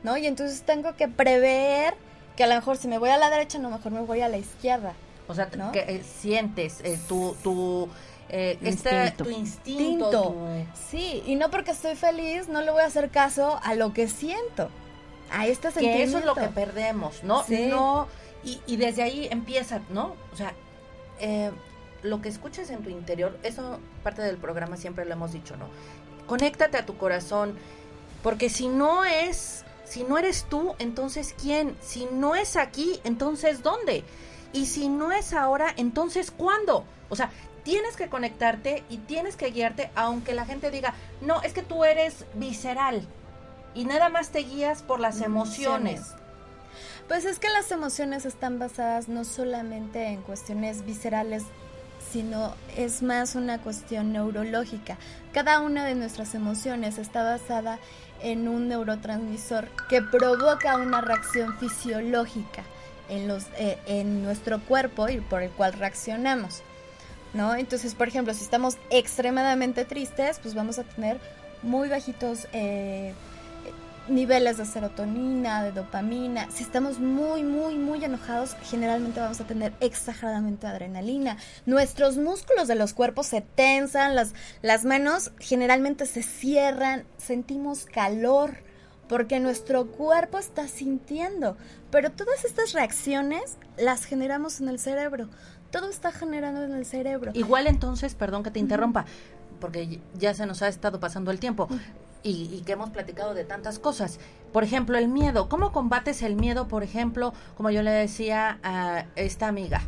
¿no? Y entonces tengo que prever que a lo mejor si me voy a la derecha, a lo mejor me voy a la izquierda. O sea, ¿No? que eh, sientes eh, tu, tu, eh, este, Instinto. tu instinto. Tu- Sí, y no porque estoy feliz, no le voy a hacer caso a lo que siento. A este que sentimiento. eso es lo que perdemos, ¿no? Sí. No, y, y desde ahí empieza, ¿no? O sea, eh, lo que escuches en tu interior, eso parte del programa siempre lo hemos dicho, ¿no? Conéctate a tu corazón, porque si no es, si no eres tú, entonces ¿quién? Si no es aquí, entonces ¿dónde? Y si no es ahora, entonces ¿cuándo? O sea, tienes que conectarte y tienes que guiarte, aunque la gente diga, no, es que tú eres visceral y nada más te guías por las emociones. Pues es que las emociones están basadas no solamente en cuestiones viscerales, sino es más una cuestión neurológica. Cada una de nuestras emociones está basada en un neurotransmisor que provoca una reacción fisiológica en, los, eh, en nuestro cuerpo y por el cual reaccionamos. ¿no? Entonces, por ejemplo, si estamos extremadamente tristes, pues vamos a tener muy bajitos eh, niveles de serotonina, de dopamina. Si estamos muy, muy, muy enojados, generalmente vamos a tener exageradamente adrenalina. Nuestros músculos de los cuerpos se tensan, las, las manos generalmente se cierran, sentimos calor porque nuestro cuerpo está sintiendo. Pero todas estas reacciones las generamos en el cerebro. Todo está generando en el cerebro. Igual entonces, perdón que te interrumpa, porque ya se nos ha estado pasando el tiempo y, que hemos platicado de tantas cosas. Por ejemplo, el miedo. ¿Cómo combates el miedo, por ejemplo, como yo le decía a esta amiga?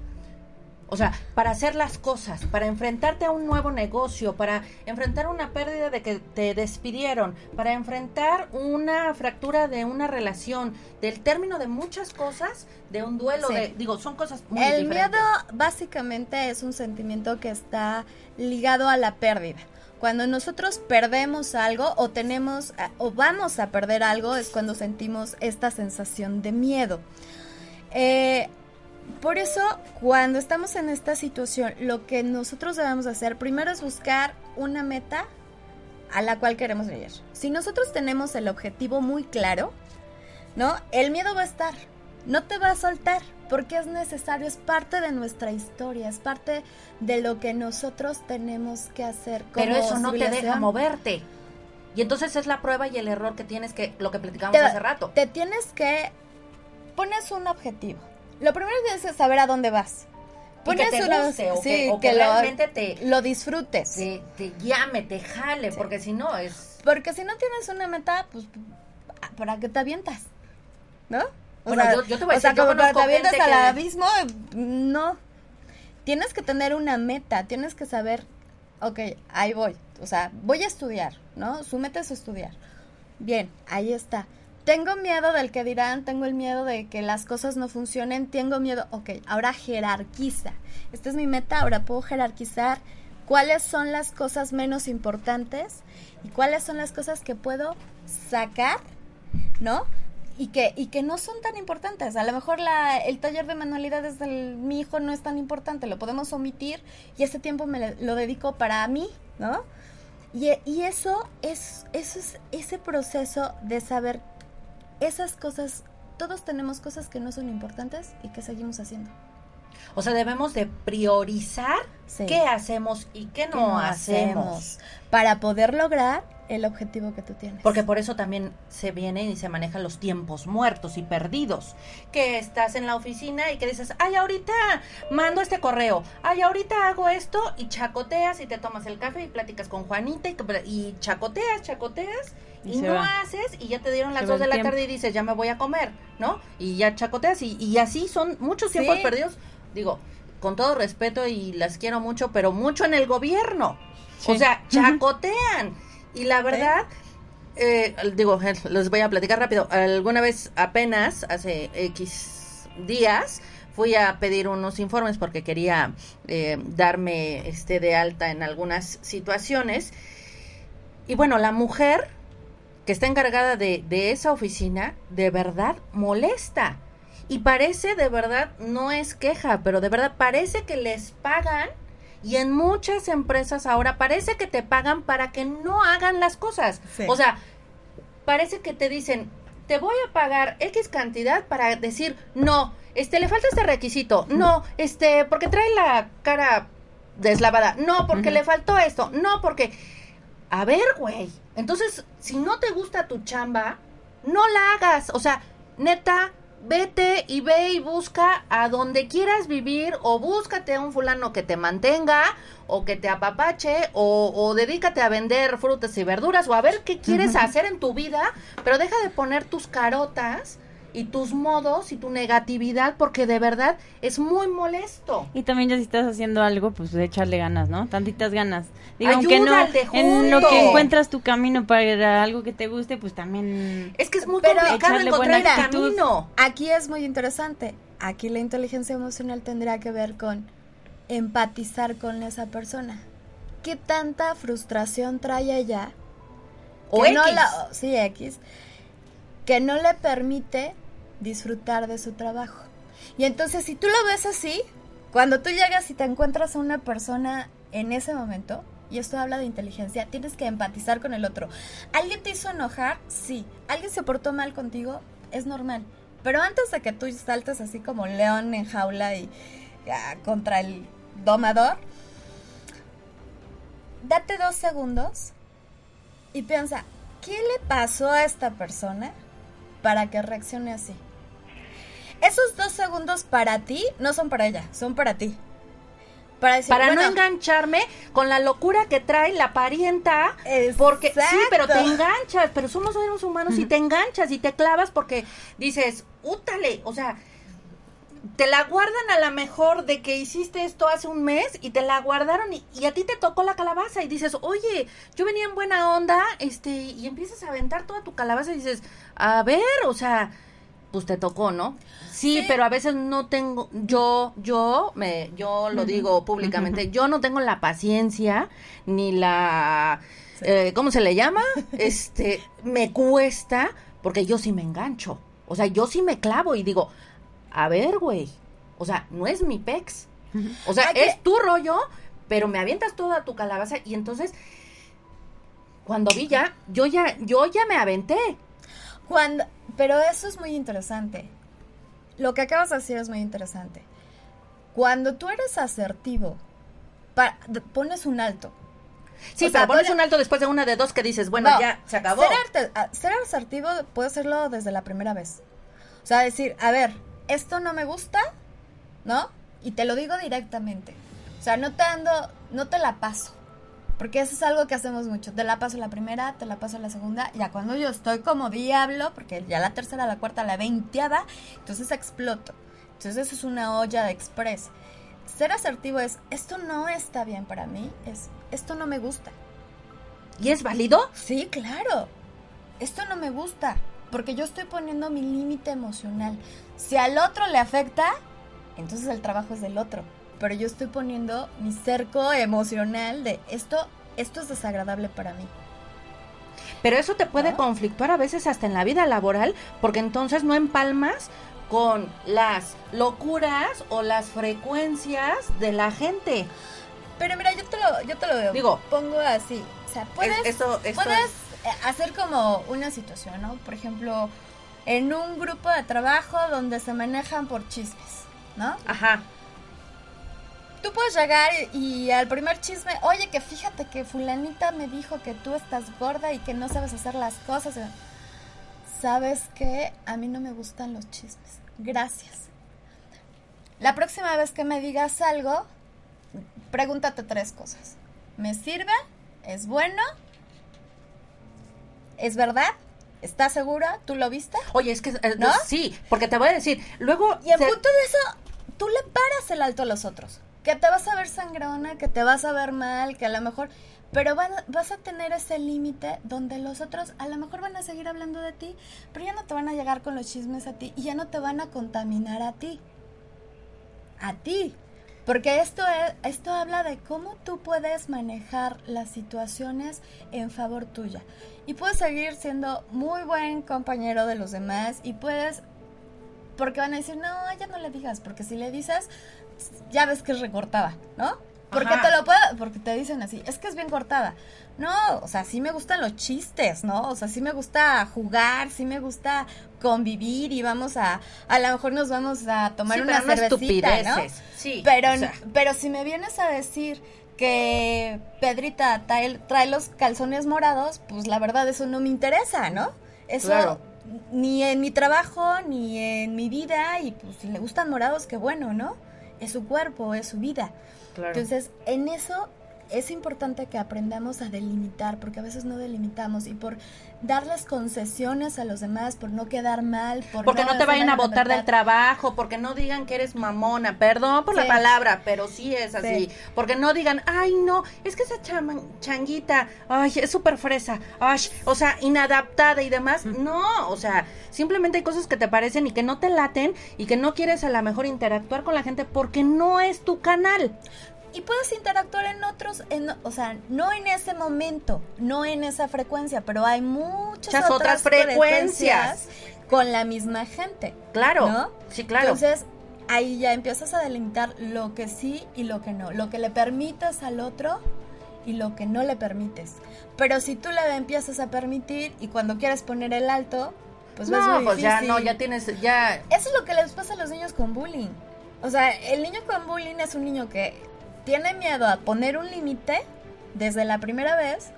O sea, para hacer las cosas, para enfrentarte a un nuevo negocio, para enfrentar una pérdida de que te despidieron, para enfrentar una fractura de una relación, del término de muchas cosas, de un duelo, de, digo, son cosas muy El miedo básicamente es un sentimiento que está ligado a la pérdida. Cuando nosotros perdemos algo o tenemos o vamos a perder algo es cuando sentimos esta sensación de miedo. Eh, por eso, cuando estamos en esta situación, lo que nosotros debemos hacer primero es buscar una meta a la cual queremos llegar. Si nosotros tenemos el objetivo muy claro, ¿no? El miedo va a estar, no te va a soltar, porque es necesario, es parte de nuestra historia, es parte de lo que nosotros tenemos que hacer. Como Pero eso no te deja moverte. Y entonces es la prueba y el error que tienes que, lo que platicamos hace rato. Te tienes que, pones un objetivo. Lo primero que es saber a dónde vas. Pones que te guste, o que, que, realmente lo, te, lo disfrutes. Te, llame, te jale, porque si no es... Porque si no tienes una meta, pues, ¿para qué te avientas? ¿No? bueno, yo, yo, te voy a decir, o sea, como te avientas al abismo, no. Tienes que tener una meta, tienes que saber, ok, ahí voy. O sea, voy a estudiar, ¿no? Su meta es estudiar. Bien, ahí está. Tengo miedo del que dirán, tengo el miedo de que las cosas no funcionen, tengo miedo, ok, ahora jerarquiza. Esta es mi meta, ahora puedo jerarquizar cuáles son las cosas menos importantes y cuáles son las cosas que puedo sacar, ¿no? y que, y que no son tan importantes. A lo mejor la, el taller de manualidades de mi hijo no es tan importante, lo podemos omitir y ese tiempo me lo dedico para mí, ¿no? Y, y eso, es, eso es ese proceso de saber esas cosas, todos tenemos cosas que no son importantes y que seguimos haciendo. O sea, debemos de priorizar qué hacemos y qué no, hacemos. Para poder lograr el objetivo que tú tienes. Porque por eso también se vienen y se manejan los tiempos muertos y perdidos. Que estás en la oficina y que dices, ay, ahorita mando este correo, ay, ahorita hago esto y chacoteas y te tomas el café y platicas con Juanita y, y chacoteas, chacoteas y, no haces y ya te dieron las dos de la tarde y dices, ya me voy a comer, ¿no? Y ya chacoteas y, y así son muchos tiempos perdidos digo, con todo respeto y las quiero mucho, pero mucho en el gobierno. O sea, chacotean. Y la verdad, eh, digo, les voy a platicar rápido. Alguna vez apenas, hace X días, fui a pedir unos informes porque quería eh, darme este de alta en algunas situaciones. Y bueno, la mujer que está encargada de, de esa oficina, de verdad molesta y parece de verdad, no es queja, pero de verdad parece que les pagan y en muchas empresas ahora parece que te pagan para que no hagan las cosas. O sea, parece que te dicen, te voy a pagar X cantidad para decir, no, este, le falta este requisito, no, este, porque trae la cara deslavada, no, porque le faltó esto, no, porque, a ver, güey, entonces, si no te gusta tu chamba, no la hagas, o sea, neta, vete y ve y busca a donde quieras vivir o búscate a un fulano que te mantenga o que te apapache o, o dedícate a vender frutas y verduras o a ver qué quieres hacer en tu vida, pero deja de poner tus carotas y tus modos y tu negatividad porque de verdad es muy molesto. Y también ya si estás haciendo algo, pues echarle ganas, ¿no? Tantitas ganas. Digo, aunque no en lo que encuentras tu camino para algo que te guste, pues también Es es muy complicado encontrar el camino. Aquí es muy interesante. Aquí la inteligencia emocional tendrá que ver con empatizar con esa persona. ¿Qué tanta frustración trae ella? O X. sí, X. Que no le permite disfrutar de su trabajo. Y entonces si tú lo ves así, cuando tú llegas y te encuentras a una persona en ese momento, y esto habla de inteligencia, tienes que empatizar con el otro. ¿Alguien te hizo enojar? Sí. ¿Alguien se portó mal contigo? Es normal. Pero antes de que tú saltes así como león en jaula y ah, contra el domador, date dos segundos y piensa, ¿qué le pasó a esta persona para que reaccione así? Esos dos segundos para ti no son para ella, son para ti. Para, decir, para no engancharme con la locura que trae la parienta. Porque sí, pero te enganchas, pero somos seres humanos y te enganchas y te clavas porque dices, útale, o sea, te la guardan a la mejor de que hiciste esto hace un mes y te la guardaron y, y, a ti te tocó la calabaza y dices, oye, yo venía en buena onda, este, y empiezas a aventar toda tu calabaza y dices, a ver, o sea, pues te tocó, ¿no? Sí, pero a veces no tengo, yo, yo, me, yo lo digo públicamente, yo no tengo la paciencia ni la, eh, ¿cómo se le llama? (laughs) Este, me cuesta porque yo sí me engancho, o sea, yo sí me clavo y digo, a ver, güey, o sea, no es mi pex, o sea, es tu rollo, pero me avientas toda tu calabaza y entonces, cuando vi ya, yo ya, yo ya me aventé. Cuando, pero eso es muy interesante. Lo que acabas de decir es muy interesante. Cuando tú eres asertivo, pones un alto. Sí, pero pones un alto después de una de dos que dices, bueno, ya se acabó. Ser, ser asertivo puede hacerlo desde la primera vez. O sea, decir, a ver, esto no me gusta, ¿no? Y te lo digo directamente. O sea, no te ando, no te la paso. Porque eso es algo que hacemos mucho. Te la paso la primera, te la paso la segunda. Ya cuando yo estoy como diablo, porque ya la tercera, la cuarta, la veinteada, entonces exploto. Entonces eso es una olla de express. Ser asertivo es, esto no está bien para mí, es, esto no me gusta. ¿Y es válido? Sí, claro. Esto no me gusta, porque yo estoy poniendo mi límite emocional. Si al otro le afecta, entonces el trabajo es del otro pero yo estoy poniendo mi cerco emocional de esto, esto es desagradable para mí. Pero eso te puede conflictuar a veces hasta en la vida laboral, porque entonces no empalmas con las locuras o las frecuencias de la gente. Pero mira, yo te lo, yo te lo digo, pongo así, o sea, puedes, puedes hacer como una situación, ¿no? Por ejemplo, en un grupo de trabajo donde se manejan por chismes, ¿no? Ajá tú puedes llegar y, al primer chisme, oye, que fíjate que fulanita me dijo que tú estás gorda y que no sabes hacer las cosas. ¿Sabes que A mí no me gustan los chismes. Gracias. La próxima vez que me digas algo, pregúntate tres cosas. ¿Me sirve? ¿Es bueno? ¿Es verdad? ¿Estás segura? ¿Tú lo viste? Oye, es que eh, ¿No? sí, porque te voy a decir, luego... Y en punto de eso, tú le paras el alto a los otros que te vas a ver sangrona, que te vas a ver mal, que a lo mejor, pero vas a tener ese límite donde los otros a lo mejor van a seguir hablando de ti, pero ya no te van a llegar con los chismes a ti y ya no te van a contaminar a ti. A ti. Porque esto, es, esto habla de cómo tú puedes manejar las situaciones en favor tuya. Y puedes seguir siendo muy buen compañero de los demás y puedes... Porque van a decir, no, ya no le digas, porque si le dices, ya ves que es recortada, ¿no? Porque te lo puedo, porque te dicen así, es que es bien cortada. No, o sea, sí me gustan los chistes, ¿no? O sea, sí me gusta jugar, sí me gusta convivir y vamos a, a lo mejor nos vamos a tomar una cervecita, ¿no? Sí. Pero, pero si me vienes a decir que Pedrita trae, trae, los calzones morados, pues la verdad eso no me interesa, ¿no? Eso ni en mi trabajo, ni en mi vida, y pues si le gustan morados, qué bueno, ¿no? Es su cuerpo, es su vida. Entonces, en eso es importante que aprendamos a delimitar, porque a veces no delimitamos y por darles concesiones a los demás, por no quedar mal, por porque no, te vayan a botar del trabajo, porque no digan que eres mamona, perdón por la palabra, pero sí es así, porque no digan, ay no, es que esa changuita, ay, es súper fresa, ay, o sea, inadaptada y demás, no, o sea, simplemente hay cosas que te parecen y que no te laten y que no quieres a lo mejor interactuar con la gente porque no es tu canal y puedes interactuar en otros, en, o sea, no en ese momento, no en esa frecuencia, pero hay muchas otras, frecuencias. con la misma gente. Claro. ¿no? Sí, claro. Entonces, ahí ya empiezas a delimitar lo que sí y lo que no, lo que le permitas al otro y lo que no le permites. Pero si tú le empiezas a permitir y cuando quieres poner el alto, pues es no, muy pues ya no, ya tienes, ya Eso es lo que les pasa a los niños con bullying. O sea, el niño con bullying es un niño que tiene miedo a poner un límite desde la primera vez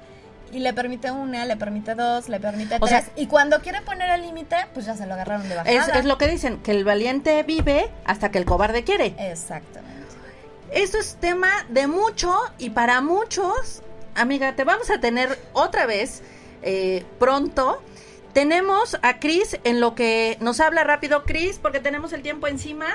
y le permite una, le permite dos, le permite O tres. sea- y cuando quiere poner el límite, pues ya se lo agarraron de bajada. es, es lo que dicen, que el valiente vive hasta que el cobarde quiere. Exactamente. Esto es tema de mucho y para muchos, amiga, te vamos a tener otra vez eh, pronto. Tenemos a Cris en lo que nos habla rápido, Cris, porque tenemos el tiempo encima.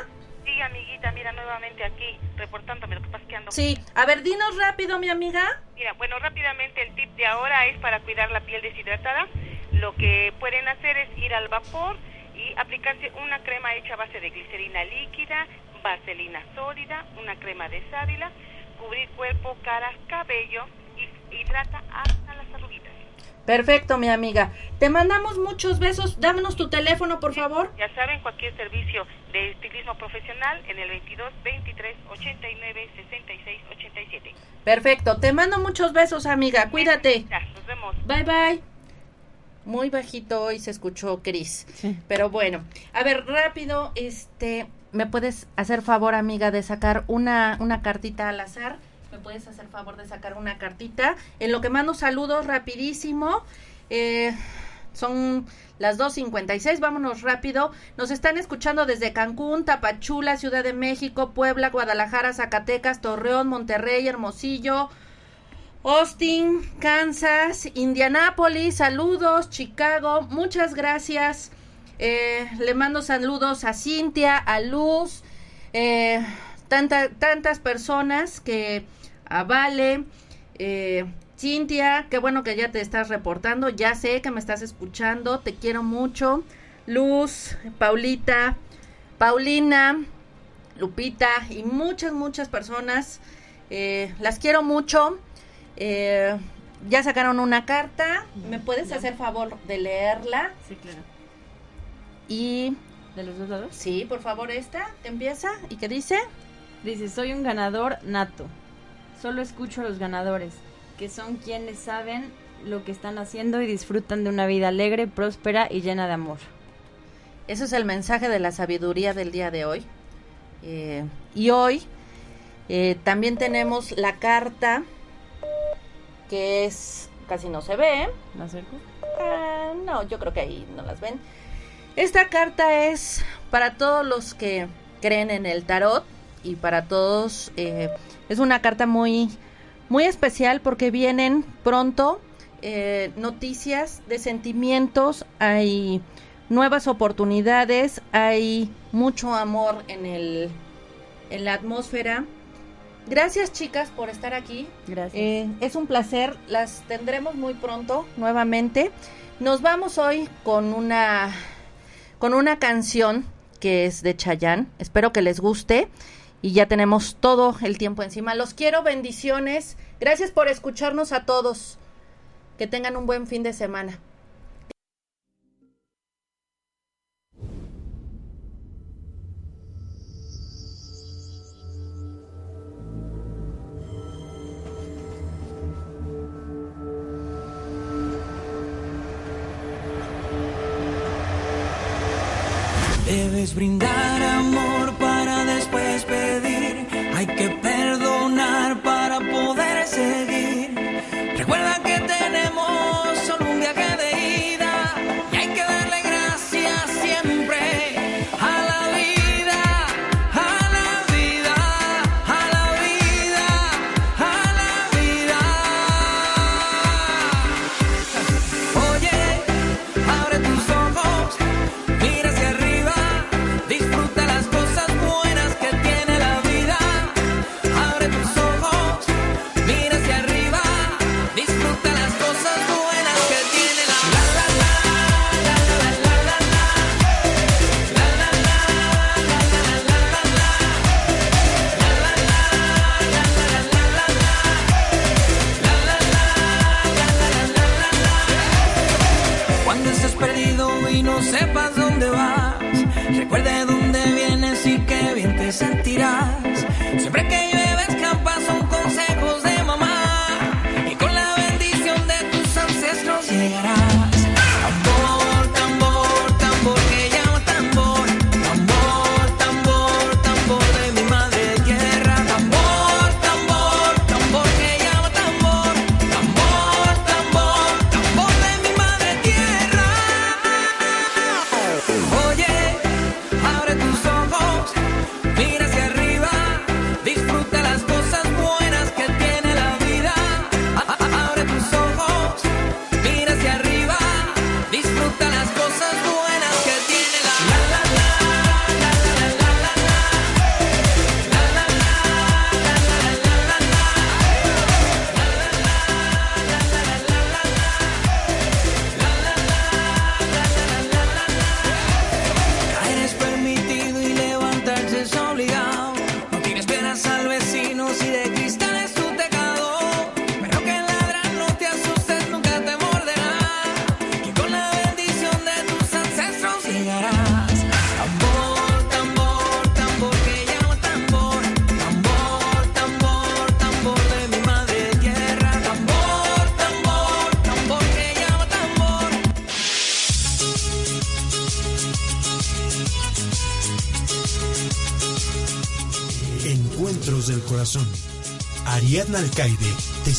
Amiguita, mira, nuevamente aquí, reportándome, lo que pasa que ando... Sí, a ver, dinos rápido, mi amiga. Mira, bueno, rápidamente el tip de ahora es para cuidar la piel deshidratada. Lo que pueden hacer es ir al vapor y aplicarse una crema hecha a base de glicerina líquida, vaselina sólida, una crema de sábila, cubrir cuerpo, cara, cabello y hidrata hasta las arruguitas. Perfecto, mi amiga. Te mandamos muchos besos. Dámonos tu teléfono, por favor. Ya saben, cualquier servicio de estilismo profesional en el 22 23 89 66 87. Perfecto. Te mando muchos besos, amiga. Cuídate. Ya, nos vemos. Bye, bye. Muy bajito hoy se escuchó Cris. Sí. Pero bueno, a ver, rápido, este, ¿me puedes hacer favor, amiga, de sacar una, una cartita al azar? ¿Me puedes hacer favor de sacar una cartita? En lo que mando saludos rapidísimo. Eh, son las 2.56, vámonos rápido. Nos están escuchando desde Cancún, Tapachula, Ciudad de México, Puebla, Guadalajara, Zacatecas, Torreón, Monterrey, Hermosillo, Austin, Kansas, Indianápolis, saludos, Chicago, muchas gracias. Eh, le mando saludos a Cintia, a Luz, eh, tanta- tantas personas que a Vale, eh, Cintia, qué bueno que ya te estás reportando, ya sé que me estás escuchando, te quiero mucho. Luz, Paulita, Paulina, Lupita y muchas, muchas personas. eh, las quiero mucho. Eh, ya sacaron una carta. ¿Me puedes hacer favor de leerla? Sí, claro. Y ¿De los dos lados? sí, por favor, esta que empieza y que dice. Dice, soy un ganador nato. Solo escucho a los ganadores, que son quienes saben lo que están haciendo y disfrutan de una vida alegre, próspera y llena de amor. Ese es el mensaje de la sabiduría del día de hoy. Eh, y hoy eh, también tenemos la carta que es casi no se ve. ¿Me acerco? Ah, no, yo creo que ahí no las ven. Esta carta es para todos los que creen en el tarot y para todos eh, es una carta muy muy especial porque vienen pronto eh, noticias de sentimientos, hay nuevas oportunidades, hay mucho amor en el en la atmósfera. Gracias chicas por estar aquí. Gracias. Eh, es un placer, las tendremos muy pronto nuevamente. Nos vamos hoy con una con una canción que es de Chayanne. Espero que les guste y ya tenemos todo el tiempo encima. Los quiero, bendiciones. Gracias por escucharnos a todos. Que tengan un buen fin de semana.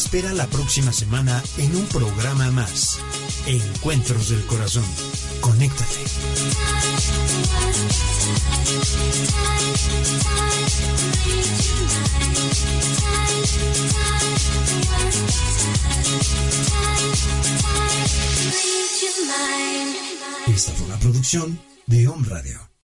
Espera la próxima semana en un programa más. Encuentros del Corazón. Conéctate. Esta fue una producción de Home Radio.